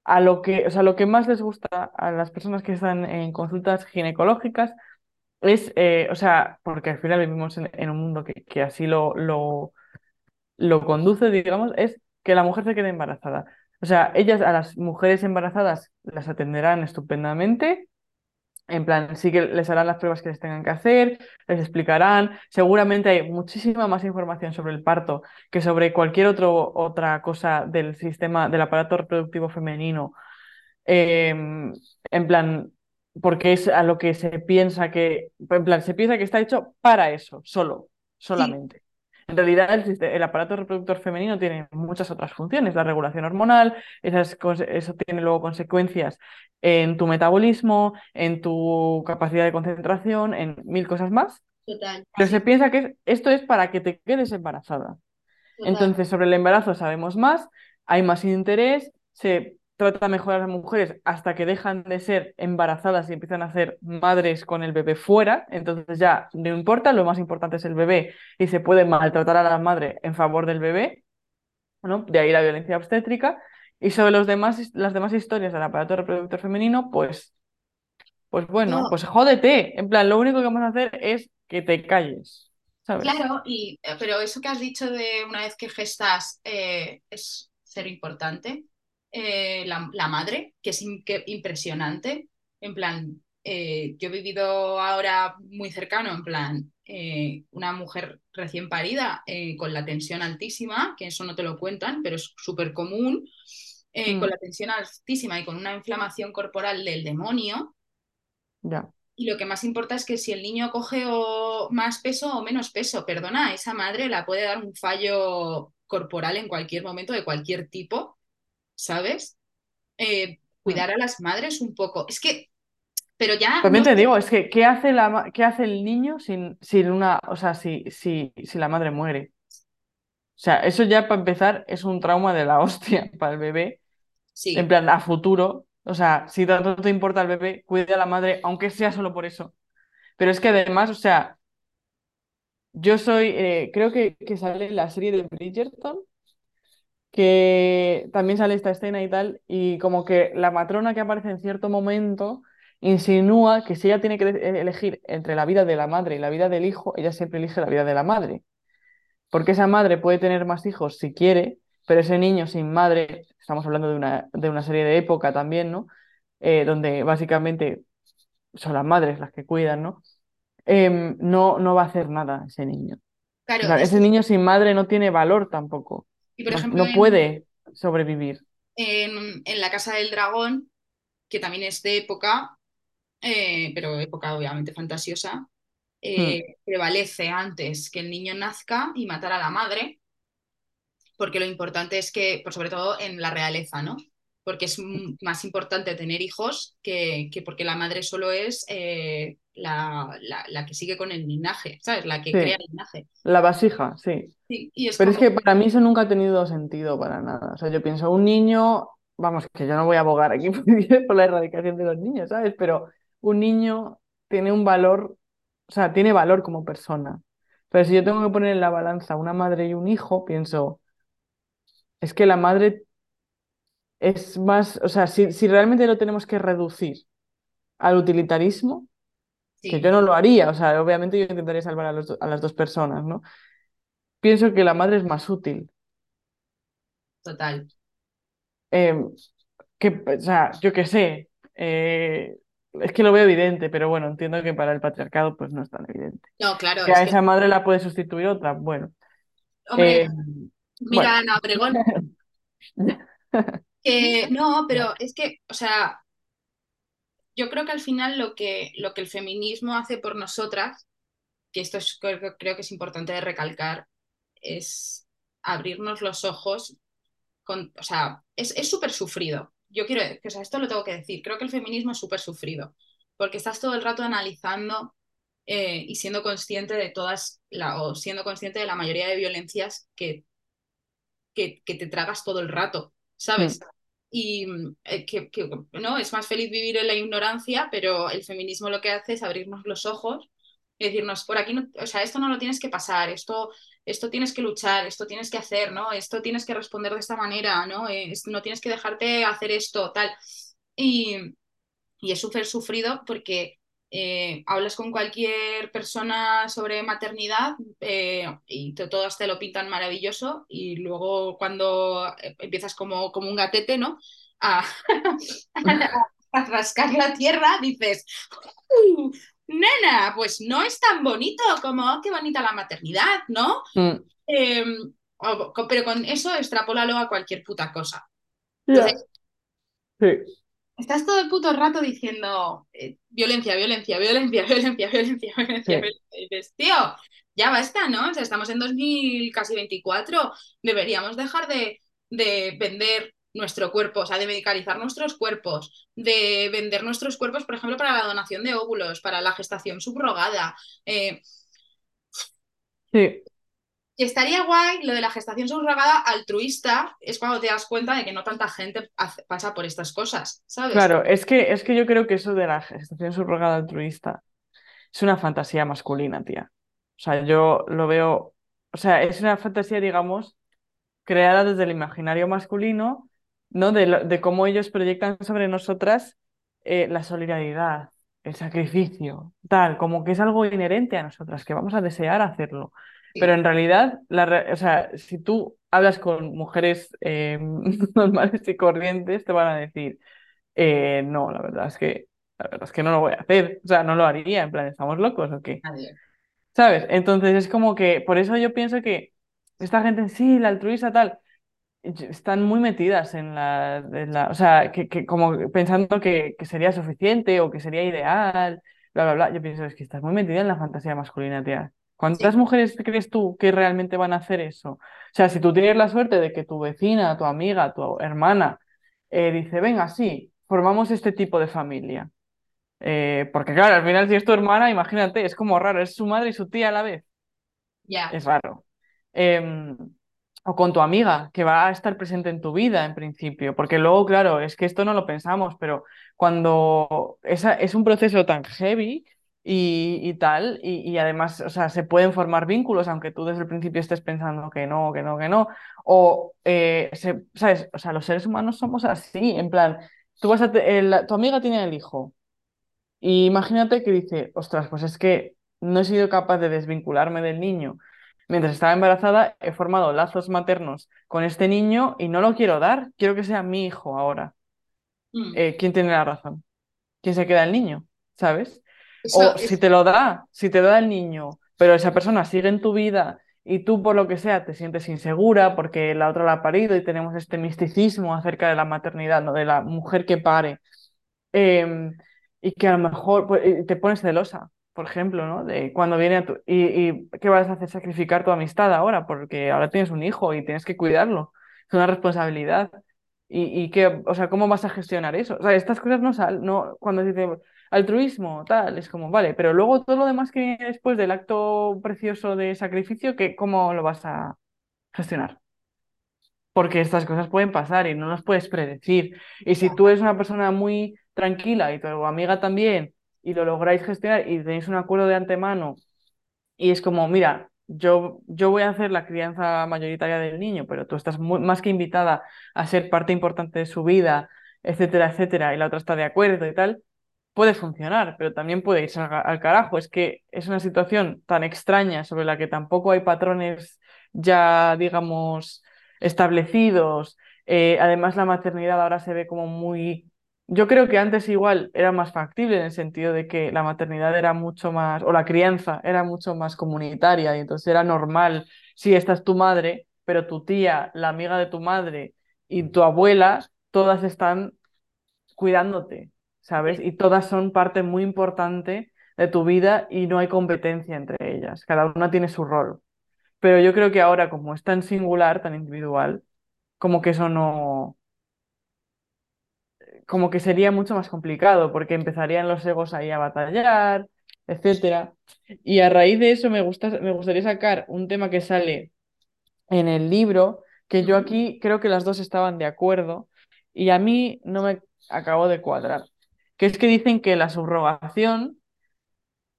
a lo que, o sea, lo que más les gusta a las personas que están en consultas ginecológicas es, eh, o sea, porque al final vivimos en, en un mundo que, que así lo, lo, lo conduce, digamos, es que la mujer se quede embarazada. O sea, ellas a las mujeres embarazadas las atenderán estupendamente, en plan, sí que les harán las pruebas que les tengan que hacer, les explicarán. Seguramente hay muchísima más información sobre el parto que sobre cualquier otro, otra cosa del sistema, del aparato reproductivo femenino. Em, en plan, porque es a lo que se piensa que, en plan, se piensa que está hecho para eso, solo, solamente. En realidad, el, el aparato reproductor femenino tiene muchas otras funciones, la regulación hormonal, esas eso tiene luego consecuencias en tu metabolismo, en tu capacidad de concentración, en mil cosas más, total, pero se piensa que es- esto es para que te quedes embarazada. total. Entonces, sobre el embarazo sabemos más, hay más interés, se trata mejor a las mujeres hasta que dejan de ser embarazadas y empiezan a ser madres con el bebé fuera. Entonces ya no importa, lo más importante es el bebé y se puede maltratar a la madre en favor del bebé, ¿no? De ahí la violencia obstétrica. Y sobre los demás, las demás historias del aparato reproductor femenino, pues, pues bueno, No, pues jódete. En plan, lo único que vamos a hacer es que te calles, ¿sabes? claro, y, eh, pero eso que has dicho de una vez que gestas eh, es cero importante. Eh, la, la madre, que es in- que- impresionante, en plan, eh, yo he vivido ahora muy cercano, en plan, eh, una mujer recién parida con la tensión altísima, que eso no te lo cuentan, pero es súper común, eh, con Mm, la tensión altísima y con una inflamación corporal del demonio. Ya. Y lo que más importa es que si el niño coge o más peso o menos peso, perdona, esa madre la puede dar un fallo corporal en cualquier momento de cualquier tipo, ¿sabes? Eh, Mm. cuidar a las madres un poco. Es que, pero ya no También te sé, digo, es que ¿qué hace la, qué hace el niño sin, sin una, o sea, si, si, si la madre muere? O sea, eso ya para empezar es un trauma de la hostia para el bebé, en sí, plan, a futuro. O sea, si tanto te importa el bebé, cuida a la madre, aunque sea solo por eso. Pero es que además, o sea, yo soy, eh, creo que, que sale en la serie de Bridgerton, que también sale esta escena y tal, y como que la matrona que aparece en cierto momento insinúa que si ella tiene que e- elegir entre la vida de la madre y la vida del hijo, ella siempre elige la vida de la madre, porque esa madre puede tener más hijos si quiere, pero ese niño sin madre, estamos hablando de una, de una serie de época también, ¿no? Eh, donde básicamente son las madres las que cuidan, ¿no? Em, no, no va a hacer nada ese niño. O sea, ese niño sin madre no tiene valor tampoco, y por no, ejemplo no en, puede sobrevivir. en, en La Casa del Dragón, que también es de época, eh, pero época obviamente fantasiosa, Mm, eh, prevalece antes que el niño nazca y matar a la madre porque lo importante es que, por sobre todo en la realeza, ¿no? Porque es más importante tener hijos que, que porque la madre solo es eh, la, la- la que sigue con el linaje, ¿sabes? La que crea el linaje. la vasija, sí. Sí, y es Pero es que para mí eso nunca ha tenido sentido para nada. O sea, yo pienso, un niño, vamos, que yo no voy a abogar aquí por la erradicación de los niños, ¿sabes? Pero un niño tiene un valor, o sea, tiene valor como persona. Pero si yo tengo que poner en la balanza una madre y un hijo, pienso, es que la madre es más, o sea, si, si realmente lo tenemos que reducir al utilitarismo, que yo no lo haría, o sea, obviamente yo intentaría salvar a, los a las dos personas, ¿no? Pienso que la madre es más útil. total. Eh, que, o sea, yo qué sé, eh, es que lo veo evidente, pero bueno, entiendo que para el patriarcado pues no es tan evidente. No, claro, Que a que, esa madre la puede sustituir otra, bueno. hombre, Eh, mira bueno. Ana Obregón, que no, pero es que, o sea, yo creo que al final lo que, lo que el feminismo hace por nosotras, que esto es, creo, creo que es importante de recalcar, es abrirnos los ojos con, o sea, es es súper sufrido. Yo quiero, o sea, esto lo tengo que decir, creo que el feminismo es súper sufrido, porque estás todo el rato analizando eh, y siendo consciente de todas, la, o siendo consciente de la mayoría de violencias que, que, que te tragas todo el rato, ¿sabes? Mm, Y eh, que, que, no, es más feliz vivir en la ignorancia, pero el feminismo lo que hace es abrirnos los ojos y decirnos, por aquí, no, o sea, esto no lo tienes que pasar, esto, esto tienes que luchar, esto tienes que hacer, ¿no? Esto tienes que responder de esta manera, ¿no? Es- no tienes que dejarte hacer esto, tal. Y, y es súper sufrido porque eh, hablas con cualquier persona sobre maternidad eh, y te, todas te lo pintan maravilloso y luego cuando eh, empiezas como, como un gatete, ¿no? A, a rascar la tierra, dices, "Uh, nena, pues no es tan bonito como "Oh, qué bonita la maternidad, ¿no? Mm, Eh, co- pero con eso extrapólalo a cualquier puta cosa. Entonces, Sí, estás todo el puto rato diciendo eh, violencia, violencia, violencia, violencia, violencia, violencia, sí. violencia. Y dices, tío, ya basta, ¿no? O sea, estamos en 2000, casi 24. Deberíamos dejar de, de vender nuestro cuerpo, o sea, de medicalizar nuestros cuerpos, de vender nuestros cuerpos, por ejemplo, para la donación de óvulos, para la gestación subrogada. Eh, Sí, y estaría guay lo de la gestación subrogada altruista, es cuando te das cuenta de que no tanta gente pasa por estas cosas, ¿sabes? claro, es que, es que yo creo que eso de la gestación subrogada altruista es una fantasía masculina, tía. O sea, yo lo veo, o sea, es una fantasía, digamos, creada desde el imaginario masculino, ¿no? De cómo ellos proyectan sobre nosotras eh, la solidaridad, el sacrificio, tal, como que es algo inherente a nosotras, que vamos a desear hacerlo. Pero en realidad, la, o sea, si tú hablas con mujeres eh, normales y corrientes, te van a decir, eh, no, la verdad es que, la verdad es que no lo voy a hacer, o sea, no lo haría, en plan, ¿estamos locos o qué? nadie. ¿Sabes? Entonces es como que, por eso yo pienso que esta gente, sí, la altruista tal, están muy metidas en la, en la- o sea, que, que como pensando que, que sería suficiente o que sería ideal, bla, bla, bla. Yo pienso, es que estás muy metida en la fantasía masculina, tía. ¿Cuántas Sí, mujeres crees tú que realmente van a hacer eso? O sea, si tú tienes la suerte de que tu vecina, tu amiga, tu hermana eh, dice, venga, sí, formamos este tipo de familia. Eh, porque claro, al final si es tu hermana, imagínate, es como raro, es su madre y su tía a la vez. ya, Es raro. Em, o con tu amiga, que va a estar presente en tu vida en principio, porque luego, claro, es que esto no lo pensamos, pero cuando esa, es un proceso tan heavy y, y tal, y, y además, o sea, se pueden formar vínculos, aunque tú desde el principio estés pensando que no, que no, que no, o, eh, se- ¿sabes? O sea, los seres humanos somos así, en plan, tú vas a te- el- tu amiga tiene el hijo. Y imagínate que dice, ostras, pues es que no he sido capaz de desvincularme del niño. Mientras estaba embarazada, he formado lazos maternos con este niño y no lo quiero dar. Quiero que sea mi hijo ahora. mm. Eh, ¿quién tiene la razón? ¿Quién se queda el niño? ¿Sabes? Eso O si te lo da, si te da el niño, pero esa persona sigue en tu vida y tú por lo que sea te sientes insegura porque la otra la ha parido y tenemos este misticismo acerca de la maternidad, ¿no? De la mujer que pare em, y que a lo mejor pues, te pones celosa, por ejemplo, ¿no? De cuando viene a tu... Y, y ¿qué vas a hacer? Sacrificar tu amistad ahora, porque ahora tienes un hijo y tienes que cuidarlo. Es una responsabilidad. Y, y qué, o sea, ¿cómo vas a gestionar eso? O sea, estas cosas no salen, no, cuando dice altruismo, tal, es como, vale, pero luego todo lo demás que viene después del acto precioso de sacrificio, ¿qué, cómo lo vas a gestionar? porque estas cosas pueden pasar y no las puedes predecir. Y si tú eres una persona muy tranquila y tu amiga también, y lo lográis gestionar y tenéis un acuerdo de antemano, y es como, mira, yo, yo voy a hacer la crianza mayoritaria del niño, pero tú estás muy- más que invitada a ser parte importante de su vida, etcétera, etcétera, y la otra está de acuerdo y tal. Puede funcionar, pero también puede irse al, carajo. Es que es una situación tan extraña sobre la que tampoco hay patrones ya, digamos, establecidos. Eh, además, la maternidad ahora se ve como muy... Yo creo que antes igual era más factible en el sentido de que la maternidad era mucho más, o la crianza era mucho más comunitaria y entonces era normal, si esta es tu madre, pero tu tía, la amiga de tu madre y tu abuela, todas están cuidándote, ¿sabes? Y todas son parte muy importante de tu vida y no hay competencia entre ellas, cada una tiene su rol. Pero yo creo que ahora, como es tan singular, tan individual, como que eso no, como que sería mucho más complicado, porque empezarían los egos ahí a batallar, etcétera. Y a raíz de eso me gusta, me gustaría sacar un tema que sale en el libro, que yo aquí creo que las dos estaban de acuerdo, y a mí no me acabó de cuadrar, que es que dicen que la subrogación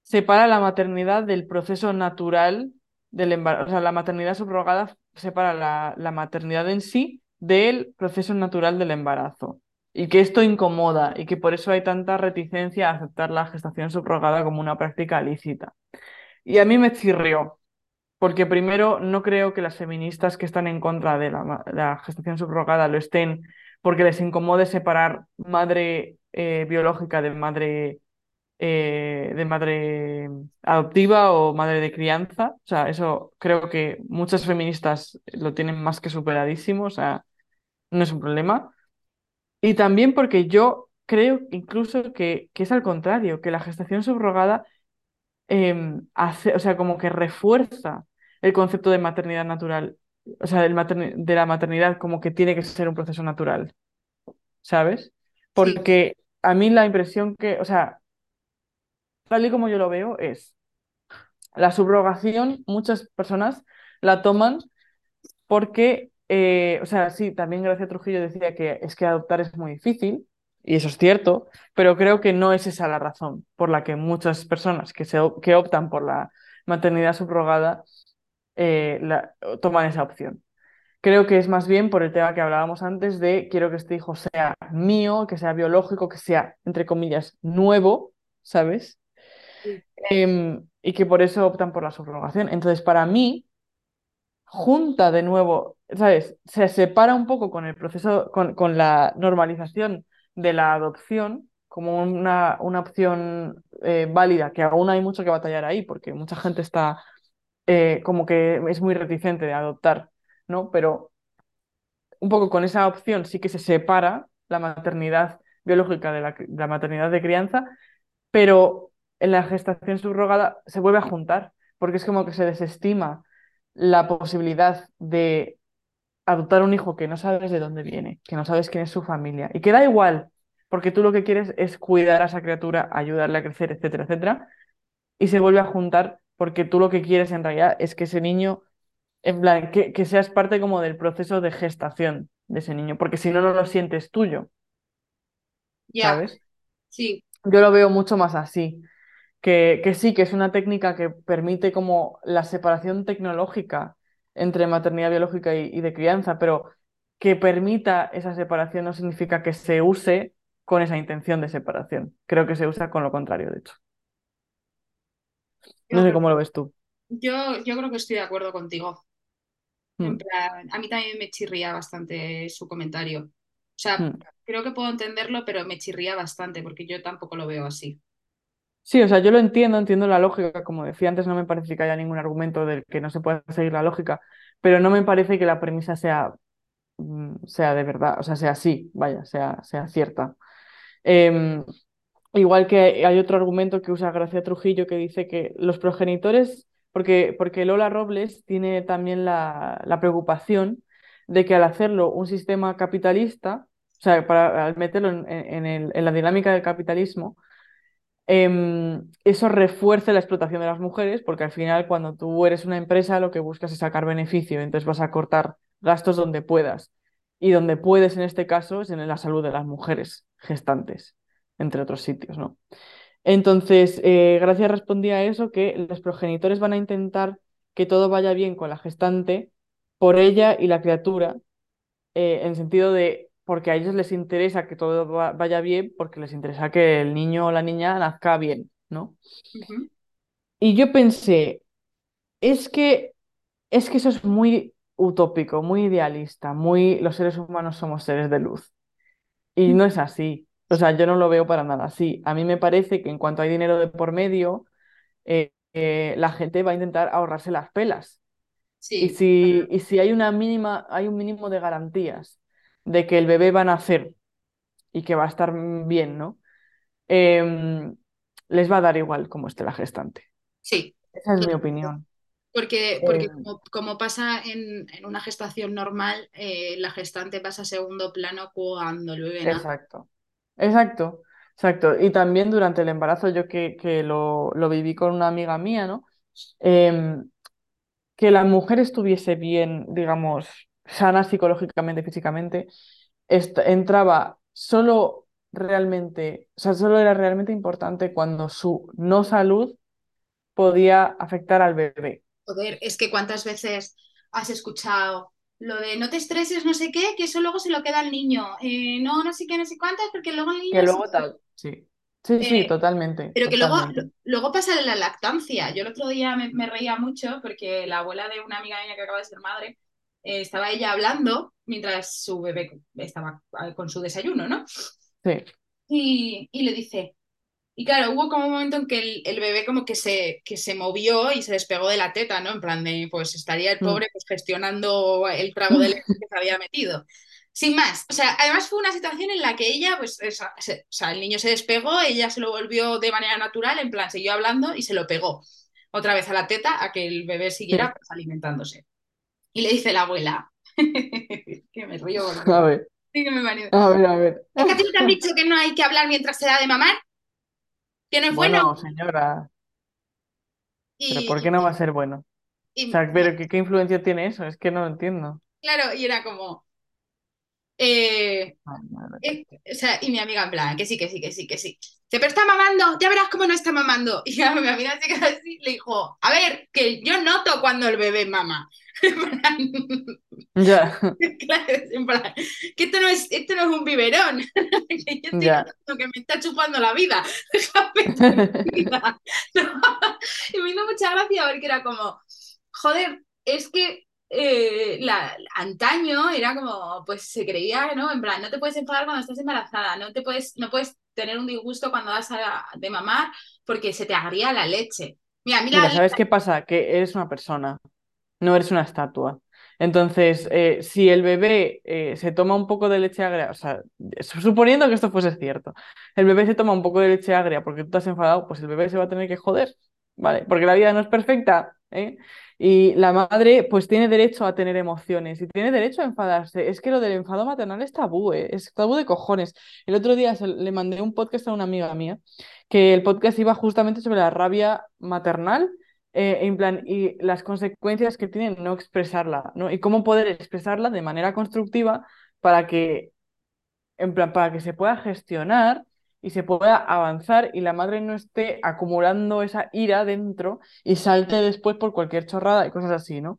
separa la maternidad del proceso natural del embarazo. O sea, la maternidad subrogada separa la, la maternidad en sí del proceso natural del embarazo. y que esto incomoda y que por eso hay tanta reticencia a aceptar la gestación subrogada como una práctica lícita. Y a mí me chirrió, porque primero no creo que las feministas que están en contra de la, gestación subrogada lo estén porque les incomode separar madre eh, biológica de madre eh, de madre adoptiva o madre de crianza. O sea, eso creo que muchas feministas lo tienen más que superadísimo, o sea, no es un problema. Y también porque yo creo incluso que, que es al contrario, que la gestación subrogada em, hace, o sea, como que refuerza el concepto de maternidad natural, o sea, de la maternidad como que tiene que ser un proceso natural, ¿sabes? Porque a mí la impresión que, o sea, tal y como yo lo veo, es la subrogación, muchas personas la toman porque, eh, o sea, sí, también Gracia Trujillo decía que es que adoptar es muy difícil, y eso es cierto, pero creo que no es esa la razón por la que muchas personas que, se, que optan por la maternidad subrogada eh, la, toman esa opción. Creo que es más bien por el tema que hablábamos antes de quiero que este hijo sea mío, que sea biológico, que sea, entre comillas, nuevo, ¿sabes? Em, y que por eso optan por la subrogación. Entonces, para mí, junta de nuevo, ¿sabes? Se separa un poco con el proceso, con, la normalización de la adopción como una, una opción eh, válida, que aún hay mucho que batallar ahí, porque mucha gente está eh, como que es muy reticente de adoptar, ¿no? Pero un poco con esa opción sí que se separa la maternidad biológica de la, la maternidad de crianza, pero en la gestación subrogada se vuelve a juntar, porque es como que se desestima la posibilidad de adoptar un hijo que no sabes de dónde viene, que no sabes quién es su familia, y que da igual, porque tú lo que quieres es cuidar a esa criatura, ayudarle a crecer, etcétera, etcétera, y se vuelve a juntar porque tú lo que quieres en realidad es que ese niño, en plan, que, que seas parte como del proceso de gestación de ese niño, porque si no, no lo sientes tuyo. ¿Sabes? Sí. Yo lo veo mucho más así que, sí, que es una técnica que permite como la separación tecnológica entre maternidad biológica y, de crianza, pero que permita esa separación no significa que se use con esa intención de separación. Creo que se usa con lo contrario, de hecho. No sé cómo lo ves tú. Yo, yo creo que estoy de acuerdo contigo. Hmm. a mí también me chirría bastante su comentario. O sea, hmm. creo que puedo entenderlo, pero me chirría bastante porque yo tampoco lo veo así. Sí, o sea, yo lo entiendo, entiendo la lógica, como decía antes, no me parece que haya ningún argumento del que no se pueda seguir la lógica, pero no me parece que la premisa sea, mm, sea de verdad, o sea, sea así, vaya, sea, sea cierta. Em, igual que hay otro argumento que usa Gracia Trujillo que dice que los progenitores, porque, porque Lola Robles tiene también la, la preocupación de que al hacerlo un sistema capitalista, o sea, para, al meterlo en, en la dinámica del capitalismo, Em, eso refuerce la explotación de las mujeres, porque al final cuando tú eres una empresa lo que buscas es sacar beneficio, entonces vas a cortar gastos donde puedas. Y donde puedes en este caso es en la salud de las mujeres gestantes, entre otros sitios, ¿no? Entonces, eh, Gracia respondía a eso, que los progenitores van a intentar que todo vaya bien con la gestante por ella y la criatura, eh, en el sentido de porque a ellos les interesa que todo vaya bien, porque les interesa que el niño o la niña nazca bien, ¿no? Y yo pensé, es que, es que eso es muy utópico, muy idealista, muy los seres humanos somos seres de luz. Y no es así. O sea, yo no lo veo para nada así. A mí me parece que en cuanto hay dinero de por medio, eh, eh, la gente va a intentar ahorrarse las pelas. Sí. Y si, y si hay una mínima, hay un mínimo de garantías de que el bebé va a nacer y que va a estar bien, ¿no? Em, les va a dar igual cómo esté la gestante. Sí. Esa es mi opinión. Porque, porque em. como, pasa en, una gestación normal, eh, la gestante pasa a segundo plano cuando el bebé nace. Exacto, exacto, exacto. Y también durante el embarazo, yo que, que lo, lo, viví con una amiga mía, ¿no? Em, que la mujer estuviese bien, digamos, sana psicológicamente, físicamente, entraba solo realmente, o sea, solo era realmente importante cuando su no salud podía afectar al bebé. Joder, es que cuántas veces has escuchado lo de no te estreses, no sé qué, que eso luego se lo queda al niño. Eh, no, no sé qué, no sé cuántas, porque luego el niño... Que luego tal. Sí. Sí, sí, Eh, totalmente, pero que luego, totalmente. luego pasa la lactancia. Yo el otro día me, me reía mucho porque la abuela de una amiga mía que acaba de ser madre, eh, estaba ella hablando mientras su bebé estaba con su desayuno, ¿no? Sí. Y, y le dice, y claro, hubo como un momento en que el, el bebé como que se, que se movió y se despegó de la teta, ¿no? En plan de, pues estaría el Mm. pobre pues, gestionando el trago de leche que se había metido. Sin más, o sea, además fue una situación en la que ella, pues, esa- se- o sea, el niño se despegó, ella se lo volvió de manera natural, en plan, siguió hablando y se lo pegó otra vez a la teta a que el bebé siguiera pues, alimentándose. Y le dice la abuela, que me río porque A ver, sí que me a ver, a ver. Es que a ti no te han dicho que no hay que hablar mientras se da de mamar, que no es bueno. Bueno, señora, pero Y, ¿por qué no va a ser bueno? O y- sea, pero ¿qué, qué influencia tiene eso? Es que no lo entiendo. claro, y era como, eh, Ay, madre. eh, o sea, y mi amiga en plan, que sí, que sí, que sí, que sí. Dice, pero está mamando, ya verás cómo no está mamando. Y a mi amiga se quedó así, le dijo, a ver, que yo noto cuando el bebé mama. Ya, claro, que esto no es, esto no es un biberón, que yo estoy que me está chupando la vida. Y me hizo mucha gracia porque era como, joder, es que eh, la, antaño era como, pues se creía, ¿no? En plan, no te puedes enfadar cuando estás embarazada, no te puedes, no puedes tener un disgusto cuando vas a, de mamar porque se te agría la leche. Mira, a mí la Mira, ¿sabes qué pasa? Que eres una persona, no eres una estatua. Entonces, eh, si el bebé eh, se toma un poco de leche agria, o sea, suponiendo que esto fuese cierto, el bebé se toma un poco de leche agria porque tú te has enfadado, pues el bebé se va a tener que joder, ¿vale? Porque la vida no es perfecta, ¿eh? Y la madre, pues tiene derecho a tener emociones y tiene derecho a enfadarse. Es que lo del enfado maternal es tabú, ¿eh? Es tabú de cojones. El otro día le mandé un podcast a una amiga mía, que el podcast iba justamente sobre la rabia maternal eh, en plan, y las consecuencias que tiene no expresarla, ¿no? Y cómo poder expresarla de manera constructiva para que, en plan, para que se pueda gestionar y se pueda avanzar y la madre no esté acumulando esa ira dentro y salte después por cualquier chorrada y cosas así, ¿no?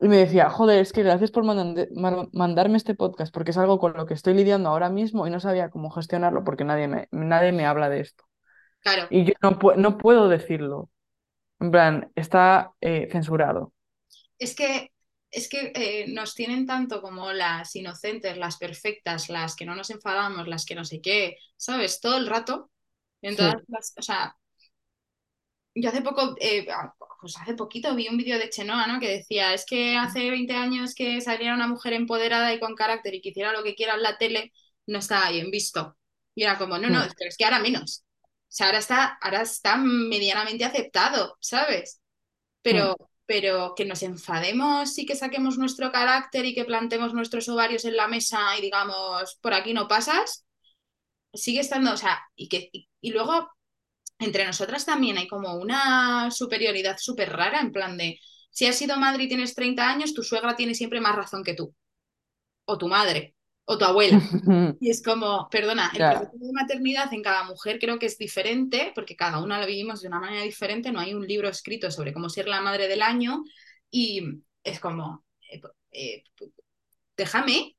Y me decía, joder, es que gracias por mar- mandarme este podcast, porque es algo con lo que estoy lidiando ahora mismo y no sabía cómo gestionarlo porque nadie me, nadie me habla de esto. Claro, Y yo no, pu- no puedo decirlo. En plan, está eh, censurado. es que, es que eh, nos tienen tanto como las inocentes, las perfectas, las que no nos enfadamos, las que no sé qué, ¿sabes? Todo el rato. En todas Sí. las, o sea, yo hace poco, eh, pues hace poquito vi un vídeo de Chenoa, ¿no? Que decía, es que hace 20 años que saliera una mujer empoderada y con carácter y que hiciera lo que quiera en la tele, no estaba bien visto. Y era como, no, no, Mm, pero es que ahora menos. O sea, ahora está, ahora está medianamente aceptado, ¿sabes? mm. Pero, pero que nos enfademos y que saquemos nuestro carácter y que plantemos nuestros ovarios en la mesa y digamos, por aquí no pasas, sigue estando, o sea, y que, y, y luego entre nosotras también hay como una superioridad súper rara, en plan de, si has sido madre y tienes 30 años, tu suegra tiene siempre más razón que tú, o tu madre, o tu abuela. Y es como, perdona, el Ya. proceso de maternidad en cada mujer creo que es diferente, porque cada una lo vivimos de una manera diferente, no hay un libro escrito sobre cómo ser la madre del año, y es como, eh, eh, déjame,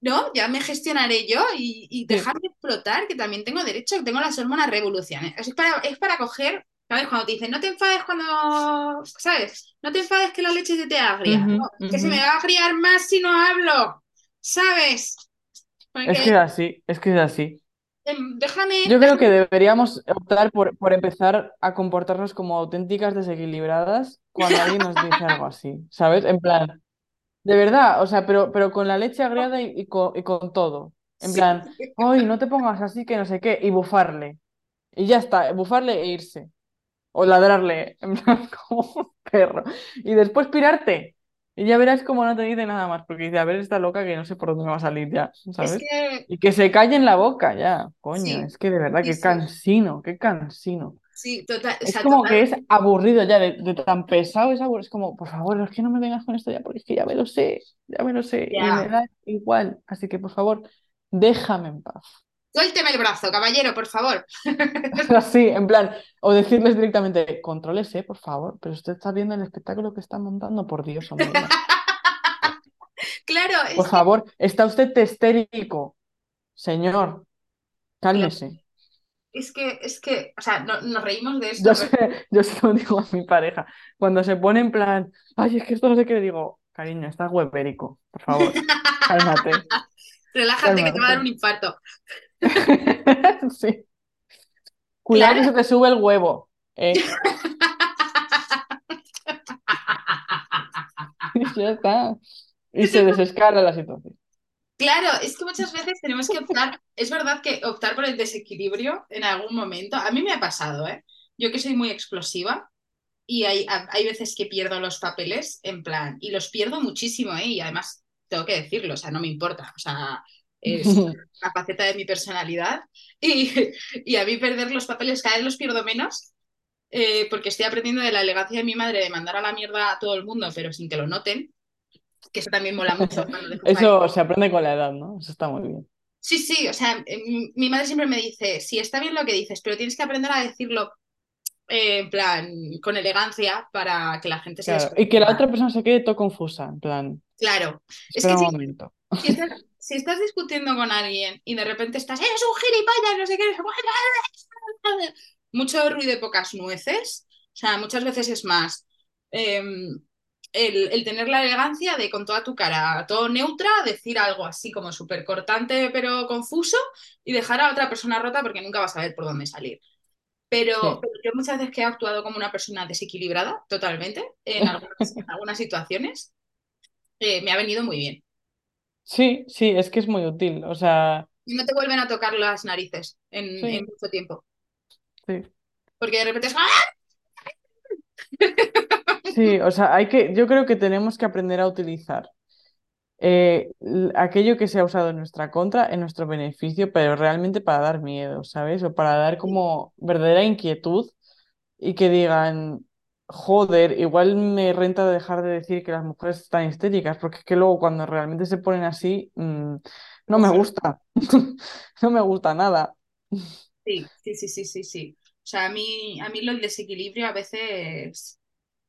¿no? Ya me gestionaré yo y, y Sí. dejarme explotar, que también tengo derecho, que tengo las hormonas revoluciones. Es para, es para coger, ¿sabes? Cuando te dicen, no te enfades cuando, ¿sabes? No te enfades que la leche se te agria. No, que se me va a agriar más si no hablo, ¿sabes? Es que es así, es que es así. em, déjame, Yo creo que deberíamos optar por, por empezar a comportarnos como auténticas desequilibradas cuando alguien nos dice algo así, ¿sabes? En plan, de verdad, o sea, pero, pero con la leche agriada y, y con, y con todo. En Sí. plan, ¡ay, no te pongas así, que no sé qué! Y bufarle. Y ya está, bufarle e irse. O ladrarle, en plan, como un perro. Y después pirarte. Y ya verás cómo no te dice nada más, porque dice, a ver, esta loca que no sé por dónde me va a salir ya, Es ¿sabes? que Y que se calle en la boca ya, coño, sí, es que de verdad, sí, qué sí, cansino, qué cansino. sí, total, o Es sea, como total, que es aburrido ya, de, de tan pesado es aburrido, es como, por favor, es que no me vengas con esto ya, porque es que ya me lo sé, ya me lo sé, y me da igual, así que por favor, déjame en paz. Suélteme el brazo, caballero, por favor. Así, en plan, o decirles directamente, contrólese, por favor, pero usted está viendo el espectáculo que está montando, por Dios, hombre. ya". Claro, es Por que, favor, está usted histérico. Señor, cálmese. es que, es que, o sea, no- nos reímos de esto, Yo pero sé, yo se lo digo a mi pareja. Cuando se pone en plan, ay, es que esto no sé qué, le digo, cariño, estás huevérico, por favor, cálmate, relájate que te va a dar un infarto. Sí. Cuidado que Claro, se te sube el huevo. ¿eh? Y ya está. Y se desescala la situación. claro, es que muchas veces tenemos que optar, es verdad que optar por el desequilibrio en algún momento, a mí me ha pasado, ¿eh? Yo que soy muy explosiva y hay, ha- hay veces que pierdo los papeles en plan, y los pierdo muchísimo, ¿eh? Y además tengo que decirlo, o sea, no me importa, o sea, es una faceta de mi personalidad y, y a mí perder los papeles cada vez los pierdo menos. eh, porque estoy aprendiendo de la elegancia de mi madre de mandar a la mierda a todo el mundo, pero sin que lo noten, que eso también mola mucho. Eso se aprende con la edad, ¿no? Eso está muy bien. Sí, sí, o sea, eh, mi madre siempre me dice, sí, está bien lo que dices, pero tienes que aprender a decirlo eh, en plan, con elegancia para que la gente se Claro. Y que la otra persona se quede todo confusa, en plan, Claro, es que un momento. si estás, si estás discutiendo con alguien y de repente estás, eres un gilipollas, no sé qué, no sé qué", mucho ruido y pocas nueces, o sea, muchas veces es más eh, el, el tener la elegancia de con toda tu cara, todo neutra, decir algo así como súper cortante pero confuso y dejar a otra persona rota porque nunca vas a ver por dónde salir. Pero, Sí. pero yo muchas veces que he actuado como una persona desequilibrada totalmente en algunas, en algunas situaciones, eh, me ha venido muy bien. Sí, sí, es que es muy útil. O sea, Y no te vuelven a tocar las narices en, mucho tiempo. sí. Porque de repente es... Sí, o sea, hay que, yo creo que tenemos que aprender a utilizar eh, aquello que se ha usado en nuestra contra, en nuestro beneficio, pero realmente para dar miedo, ¿sabes? O para dar como verdadera inquietud y que digan, joder, igual me renta dejar de decir que las mujeres están histéricas, porque es que luego cuando realmente se ponen así, mm, no me gusta, no me gusta nada. sí, sí, sí, sí, sí, sí. O sea, a mí, a mí lo desequilibrio a veces...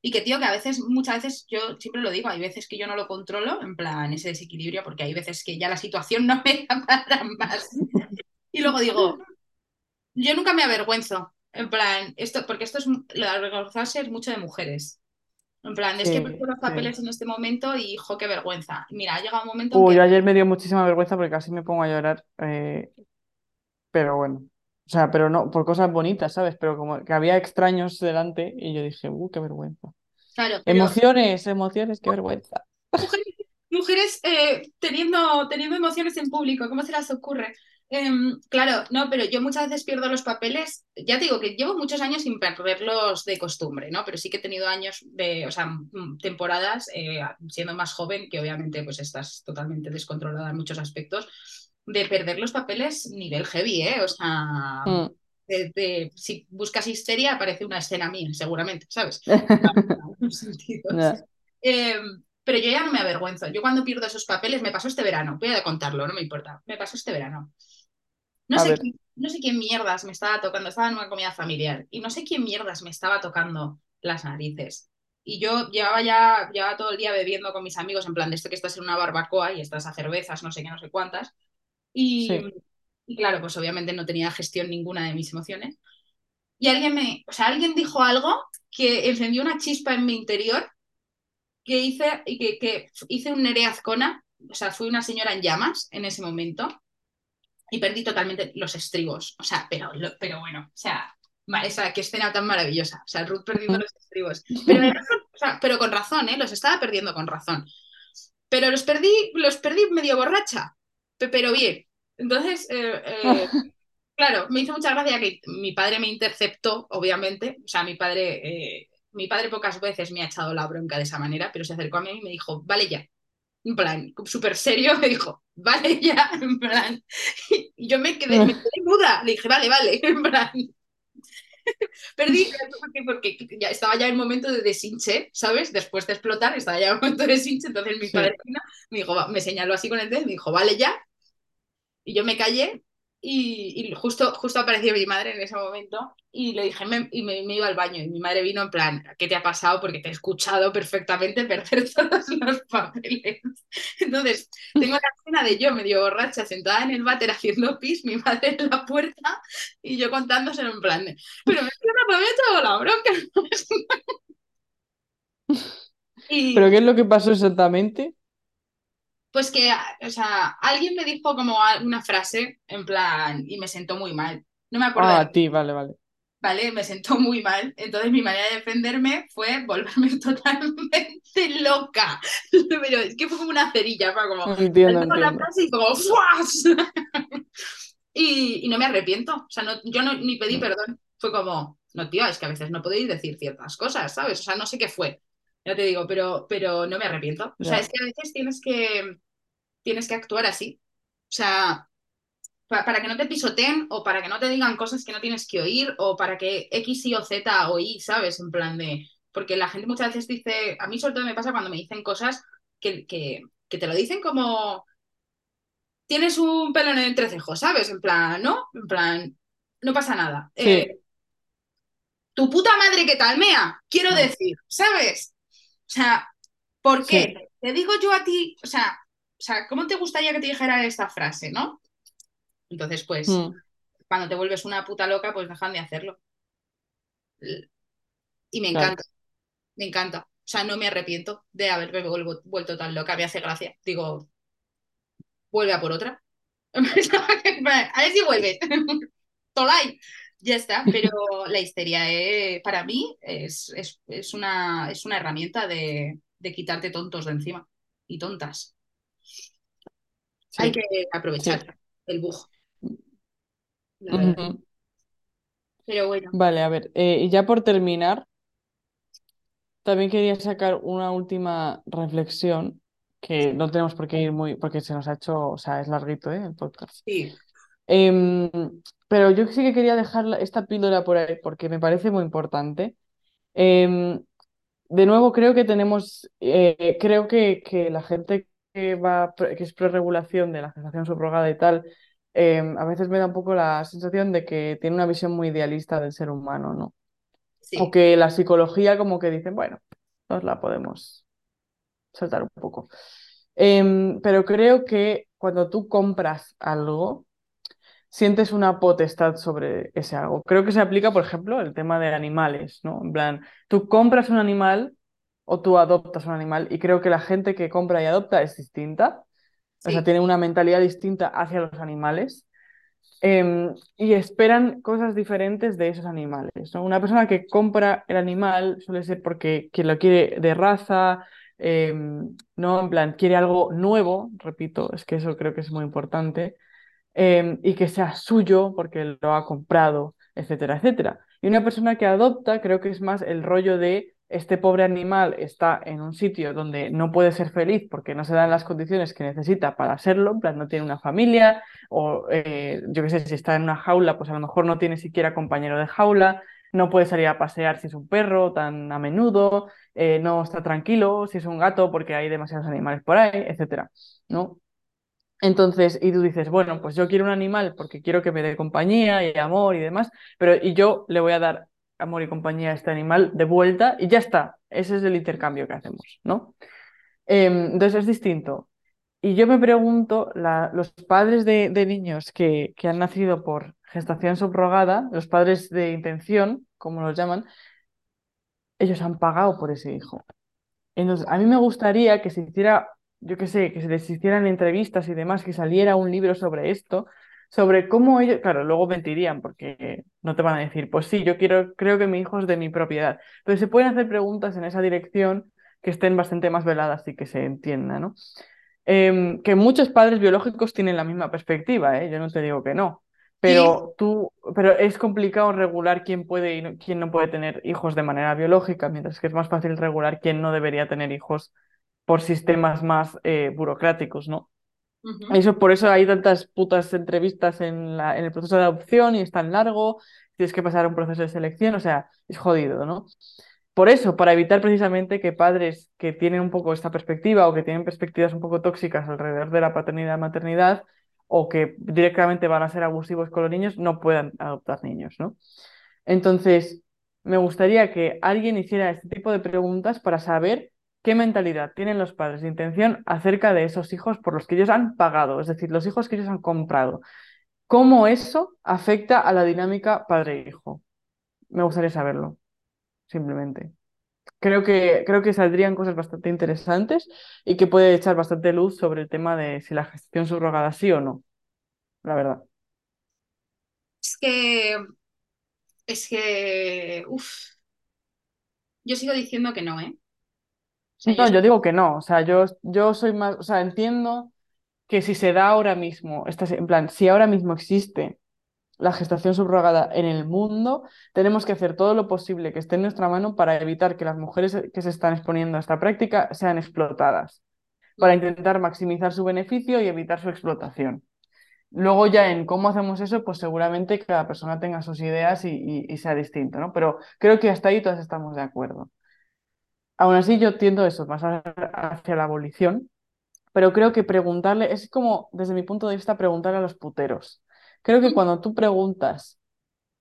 Y que, tío, que a veces, muchas veces, yo siempre lo digo, hay veces que yo no lo controlo, en plan, ese desequilibrio, porque hay veces que ya la situación no me da para más. Y luego digo, yo nunca me avergüenzo, en plan, esto, porque esto es, lo de avergonzarse es mucho de mujeres. En plan, es que perdido Sí, los sí. papeles en este momento y, jo, qué vergüenza. Mira, ha llegado un momento en Uy, que, yo ayer me dio muchísima vergüenza porque casi me pongo a llorar, eh, pero bueno, o sea, pero no, por cosas bonitas, ¿sabes? Pero como que había extraños delante y yo dije, uh, qué vergüenza. claro, pero Emociones, emociones, qué vergüenza. mujeres, mujeres eh, teniendo, teniendo emociones en público, ¿cómo se las ocurre? Em, claro, no, pero yo muchas veces pierdo los papeles. Ya te digo que llevo muchos años sin perderlos de costumbre, ¿no? Pero sí que he tenido años de, o sea, m- temporadas eh, siendo más joven, que obviamente pues estás totalmente descontrolada en muchos aspectos, de perder los papeles nivel heavy, ¿eh? O sea, Mm. de- de- si buscas histeria aparece una escena mía, seguramente, ¿sabes? Eh, pero yo ya no me avergüenzo. Yo cuando pierdo esos papeles, me pasó este verano, voy a contarlo, no me importa. Me pasó este verano. No sé, quién- no sé quién mierdas me estaba tocando, estaba en una comida familiar y no sé quién mierdas me estaba tocando las narices. Y yo llevaba ya llevaba todo el día bebiendo con mis amigos, en plan de esto que estás en una barbacoa y estás a cervezas, no sé qué, no sé cuántas. Y, sí, y claro, pues obviamente no tenía gestión ninguna de mis emociones. Y alguien me, o sea, alguien dijo algo que encendió una chispa en mi interior que hice, y que, que hice un Nerea Azcona, o sea, fui una señora en llamas en ese momento y perdí totalmente los estribos. O sea, pero, lo- pero bueno, o sea, esa, qué escena tan maravillosa. O sea, Ruth perdiendo los estribos. Pero, además, o sea, pero con razón, ¿eh? Los estaba perdiendo con razón. Pero los perdí, los perdí medio borracha, pe- pero bien. Entonces, eh, eh, claro, me hizo mucha gracia que mi padre me interceptó, obviamente. O sea, mi padre, eh, mi padre pocas veces me ha echado la bronca de esa manera, pero se acercó a mí y me dijo, vale ya. En plan, súper serio, me dijo, vale ya, en plan. Y yo me quedé, me quedé muda. Le dije, vale, vale, en plan. Perdí, porque, porque ya estaba ya el momento de deshinche, ¿sabes? Después de explotar, estaba ya el momento de deshinche. Entonces mi sí, padre me dijo, me señaló así con el dedo me dijo, vale ya. Y yo me callé y, y justo, justo apareció mi madre en ese momento y le dije, me, y me, me, iba al baño y mi madre vino en plan, ¿qué te ha pasado? Porque te he escuchado perfectamente perder todos los papeles. Entonces, tengo la escena de yo medio borracha sentada en el váter haciendo pis, mi madre en la puerta y yo contándoselo en plan, de, pero me he la bronca. ¿Pero qué es lo que pasó exactamente? Pues que, o sea, alguien me dijo como una frase en plan y me sentó muy mal. No me acuerdo. Ah, a ti, vale, vale. Vale, me sentó muy mal. Entonces mi manera de defenderme fue volverme totalmente loca. Pero es que fue como una cerilla, fue como... Entiendo, entiendo. La frase y como... y, y, no me arrepiento. O sea, no, yo no, ni pedí perdón. Fue como, no, tío, es que a veces no podéis decir ciertas cosas, ¿sabes? O sea, no sé qué fue. Ya te digo, pero, pero no me arrepiento. O sea, es que a veces tienes que tienes que actuar así. O sea, para, que no te pisoteen o para que no te digan cosas que no tienes que oír o para que X, Y o Z o Y, ¿sabes? En plan de... Porque la gente muchas veces dice, a mí sobre todo me pasa cuando me dicen cosas que, que, te lo dicen como... Tienes un pelo en el entrecejo, ¿sabes? En plan, ¿no? En plan, no pasa nada. Eh, tu puta madre que talmea, quiero decir, ¿sabes? O sea, ¿por qué? Te digo yo a ti, o sea, o sea, ¿cómo te gustaría que te dijera esta frase, no? Entonces, pues, hmm. cuando te vuelves una puta loca, pues dejan de hacerlo. Y me encanta, me encanta. O sea, no me arrepiento de haberme vuelto tan loca, me hace gracia. Digo, vuelve a por otra. a ver si vuelves. Tolai. Ya está, pero la histeria eh, para mí es, una, es una herramienta de, de quitarte tontos de encima y tontas. Hay que aprovechar el bug. Pero bueno. Vale, a ver, eh, y ya por terminar, también quería sacar una última reflexión, que no tenemos por qué ir muy, porque se nos ha hecho, o sea, es larguito, ¿eh? El podcast. Sí. Em, pero yo sí que quería dejar esta píldora por ahí, porque me parece muy importante. Em, de nuevo, creo que tenemos, eh, creo que, que la gente que, va, que es preregulación de la gestación subrogada y tal, em, a veces me da un poco la sensación de que tiene una visión muy idealista del ser humano, ¿no? O que la psicología como que dicen, bueno, nos la podemos saltar un poco. Em, pero creo que cuando tú compras algo, sientes una potestad sobre ese algo. Creo que se aplica, por ejemplo, el tema de animales, ¿no? En plan, tú compras un animal o tú adoptas un animal. Y creo que la gente que compra y adopta es distinta. O sea, tiene una mentalidad distinta hacia los animales. Em, y esperan cosas diferentes de esos animales. Una persona que compra el animal suele ser porque quien lo quiere de raza, em, no, en plan, quiere algo nuevo, repito, es que eso creo que es muy importante, em, y que sea suyo porque lo ha comprado, etcétera, etcétera. Y una persona que adopta creo que es más el rollo de este pobre animal está en un sitio donde no puede ser feliz porque no se dan las condiciones que necesita para serlo, en plan no tiene una familia o eh, yo qué sé, si está en una jaula, pues a lo mejor no tiene siquiera compañero de jaula, no puede salir a pasear si es un perro tan a menudo, eh, no está tranquilo si es un gato porque hay demasiados animales por ahí, etcétera, ¿no? Entonces, y tú dices, bueno, pues yo quiero un animal porque quiero que me dé compañía y amor y demás, pero y yo le voy a dar amor y compañía a este animal de vuelta y ya está. Ese es el intercambio que hacemos, ¿no? Em, entonces es distinto. Y yo me pregunto, los padres de, niños que, que, han nacido por gestación subrogada, los padres de intención, como los llaman, ellos han pagado por ese hijo. Entonces, a mí me gustaría que se hiciera, yo qué sé, que se les hicieran entrevistas y demás, que saliera un libro sobre esto, sobre cómo ellos, claro, luego mentirían porque no te van a decir, pues sí, yo quiero, creo que mi hijo es de mi propiedad. Pero se pueden hacer preguntas en esa dirección que estén bastante más veladas y que se entienda, ¿no? Em, que muchos padres biológicos tienen la misma perspectiva, ¿eh? yo no te digo que no, pero tú, pero es complicado regular quién puede y quién no puede tener hijos de manera biológica, mientras que es más fácil regular quién no debería tener hijos por sistemas más eh, burocráticos, ¿no? Eso, por eso hay tantas putas entrevistas en, la, en el proceso de adopción y es tan largo, tienes que pasar un proceso de selección, o sea, es jodido, ¿no? Por eso, para evitar precisamente que padres que tienen un poco esta perspectiva o que tienen perspectivas un poco tóxicas alrededor de la paternidad maternidad o que directamente van a ser abusivos con los niños no puedan adoptar niños, ¿no? Entonces, me gustaría que alguien hiciera este tipo de preguntas para saber qué mentalidad tienen los padres de intención acerca de esos hijos por los que ellos han pagado, es decir, los hijos que ellos han comprado. ¿Cómo eso afecta a la dinámica padre-hijo? Me gustaría saberlo, simplemente. Creo que, creo que saldrían cosas bastante interesantes y que puede echar bastante luz sobre el tema de si la gestación subrogada sí o no, la verdad. Es que, es que, uff, yo sigo diciendo que no, ¿eh? Sea, No, yo digo que no, o sea, yo, yo soy más, o sea, entiendo que si se da ahora mismo, esta- en plan, si ahora mismo existe la gestación subrogada en el mundo, tenemos que hacer todo lo posible que esté en nuestra mano para evitar que las mujeres que se están exponiendo a esta práctica sean explotadas, para mm, intentar maximizar su beneficio y evitar su explotación. Luego ya en cómo hacemos eso, pues seguramente cada persona tenga sus ideas y, y- y sea distinto, ¿no? Pero creo que hasta ahí todas estamos de acuerdo. Aún así, yo tiendo eso, más hacia la abolición, pero creo que preguntarle, es como, desde mi punto de vista, preguntarle a los puteros. Creo que cuando tú preguntas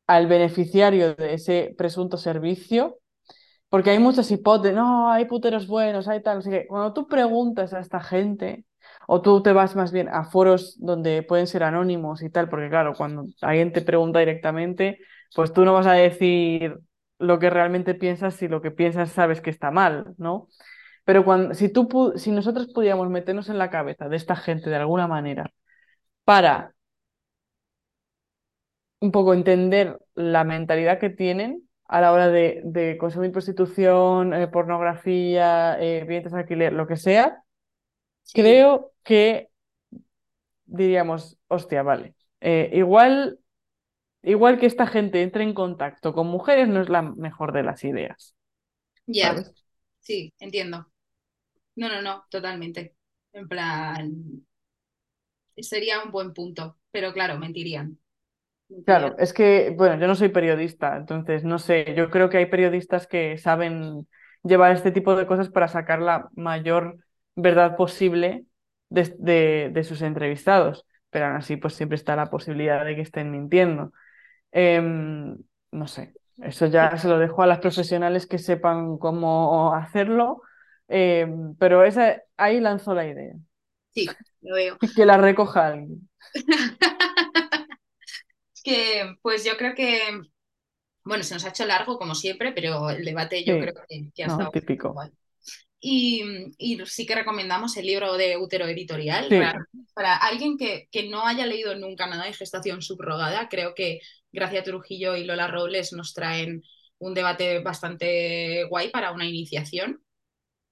al beneficiario de ese presunto servicio, porque hay muchas hipótesis, no, hay puteros buenos, hay tal, así que cuando tú preguntas a esta gente, o tú te vas más bien a foros donde pueden ser anónimos y tal, porque claro, cuando alguien te pregunta directamente, pues tú no vas a decir lo que realmente piensas si lo que piensas sabes que está mal, ¿no? Pero cuando, si tú, si nosotros pudiéramos meternos en la cabeza de esta gente de alguna manera para un poco entender la mentalidad que tienen a la hora de, de consumir prostitución, eh, pornografía, eh, de alquiler, lo que sea, creo que diríamos, hostia, vale, eh, igual, igual que esta gente entre en contacto con mujeres no es la mejor de las ideas, ya, ¿sabes? sí, entiendo. No, no, no, totalmente. En plan, sería un buen punto, pero claro, mentirían. Mentirían. Claro, es que, bueno, yo no soy periodista, entonces no sé, yo creo que hay periodistas que saben llevar este tipo de cosas para sacar la mayor verdad posible de, de- de sus entrevistados, pero aún así pues siempre está la posibilidad de que estén mintiendo. Em, no sé, eso ya se lo dejo a las profesionales que sepan cómo hacerlo, em, pero esa, ahí lanzó la idea, Sí, lo veo. que la recoja alguien. Que, pues yo creo que, bueno, se nos ha hecho largo como siempre, pero el debate yo creo que, que ha no, estado típico. guay. Y, y sí que recomendamos el libro de Útero Editorial. Sí, Realmente, para alguien que, que no haya leído nunca nada de gestación subrogada, creo que Gracia Trujillo y Lola Robles nos traen un debate bastante guay para una iniciación.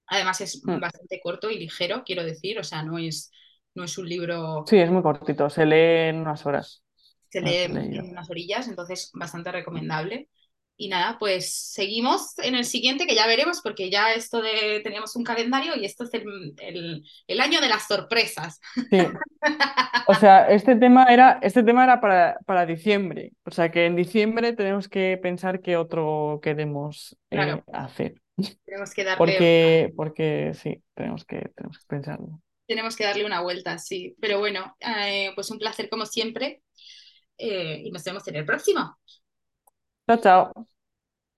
Además es mm, bastante corto y ligero, quiero decir, o sea, no es, no es un libro sí, es muy cortito, se lee en unas horas. se lee en unas orillas, entonces bastante recomendable. Y nada, pues seguimos en el siguiente, que ya veremos, porque ya esto de teníamos un calendario y esto es el, el, el año de las sorpresas. Sí, o sea, este tema era, este tema era para, para diciembre. O sea que en diciembre tenemos que pensar qué otro queremos eh, Claro, hacer. tenemos que darle, Porque, porque sí, tenemos que, tenemos que pensarlo. tenemos que darle una vuelta, sí. Pero bueno, eh, pues un placer como siempre eh, y nos vemos en el próximo. Ciao, ciao.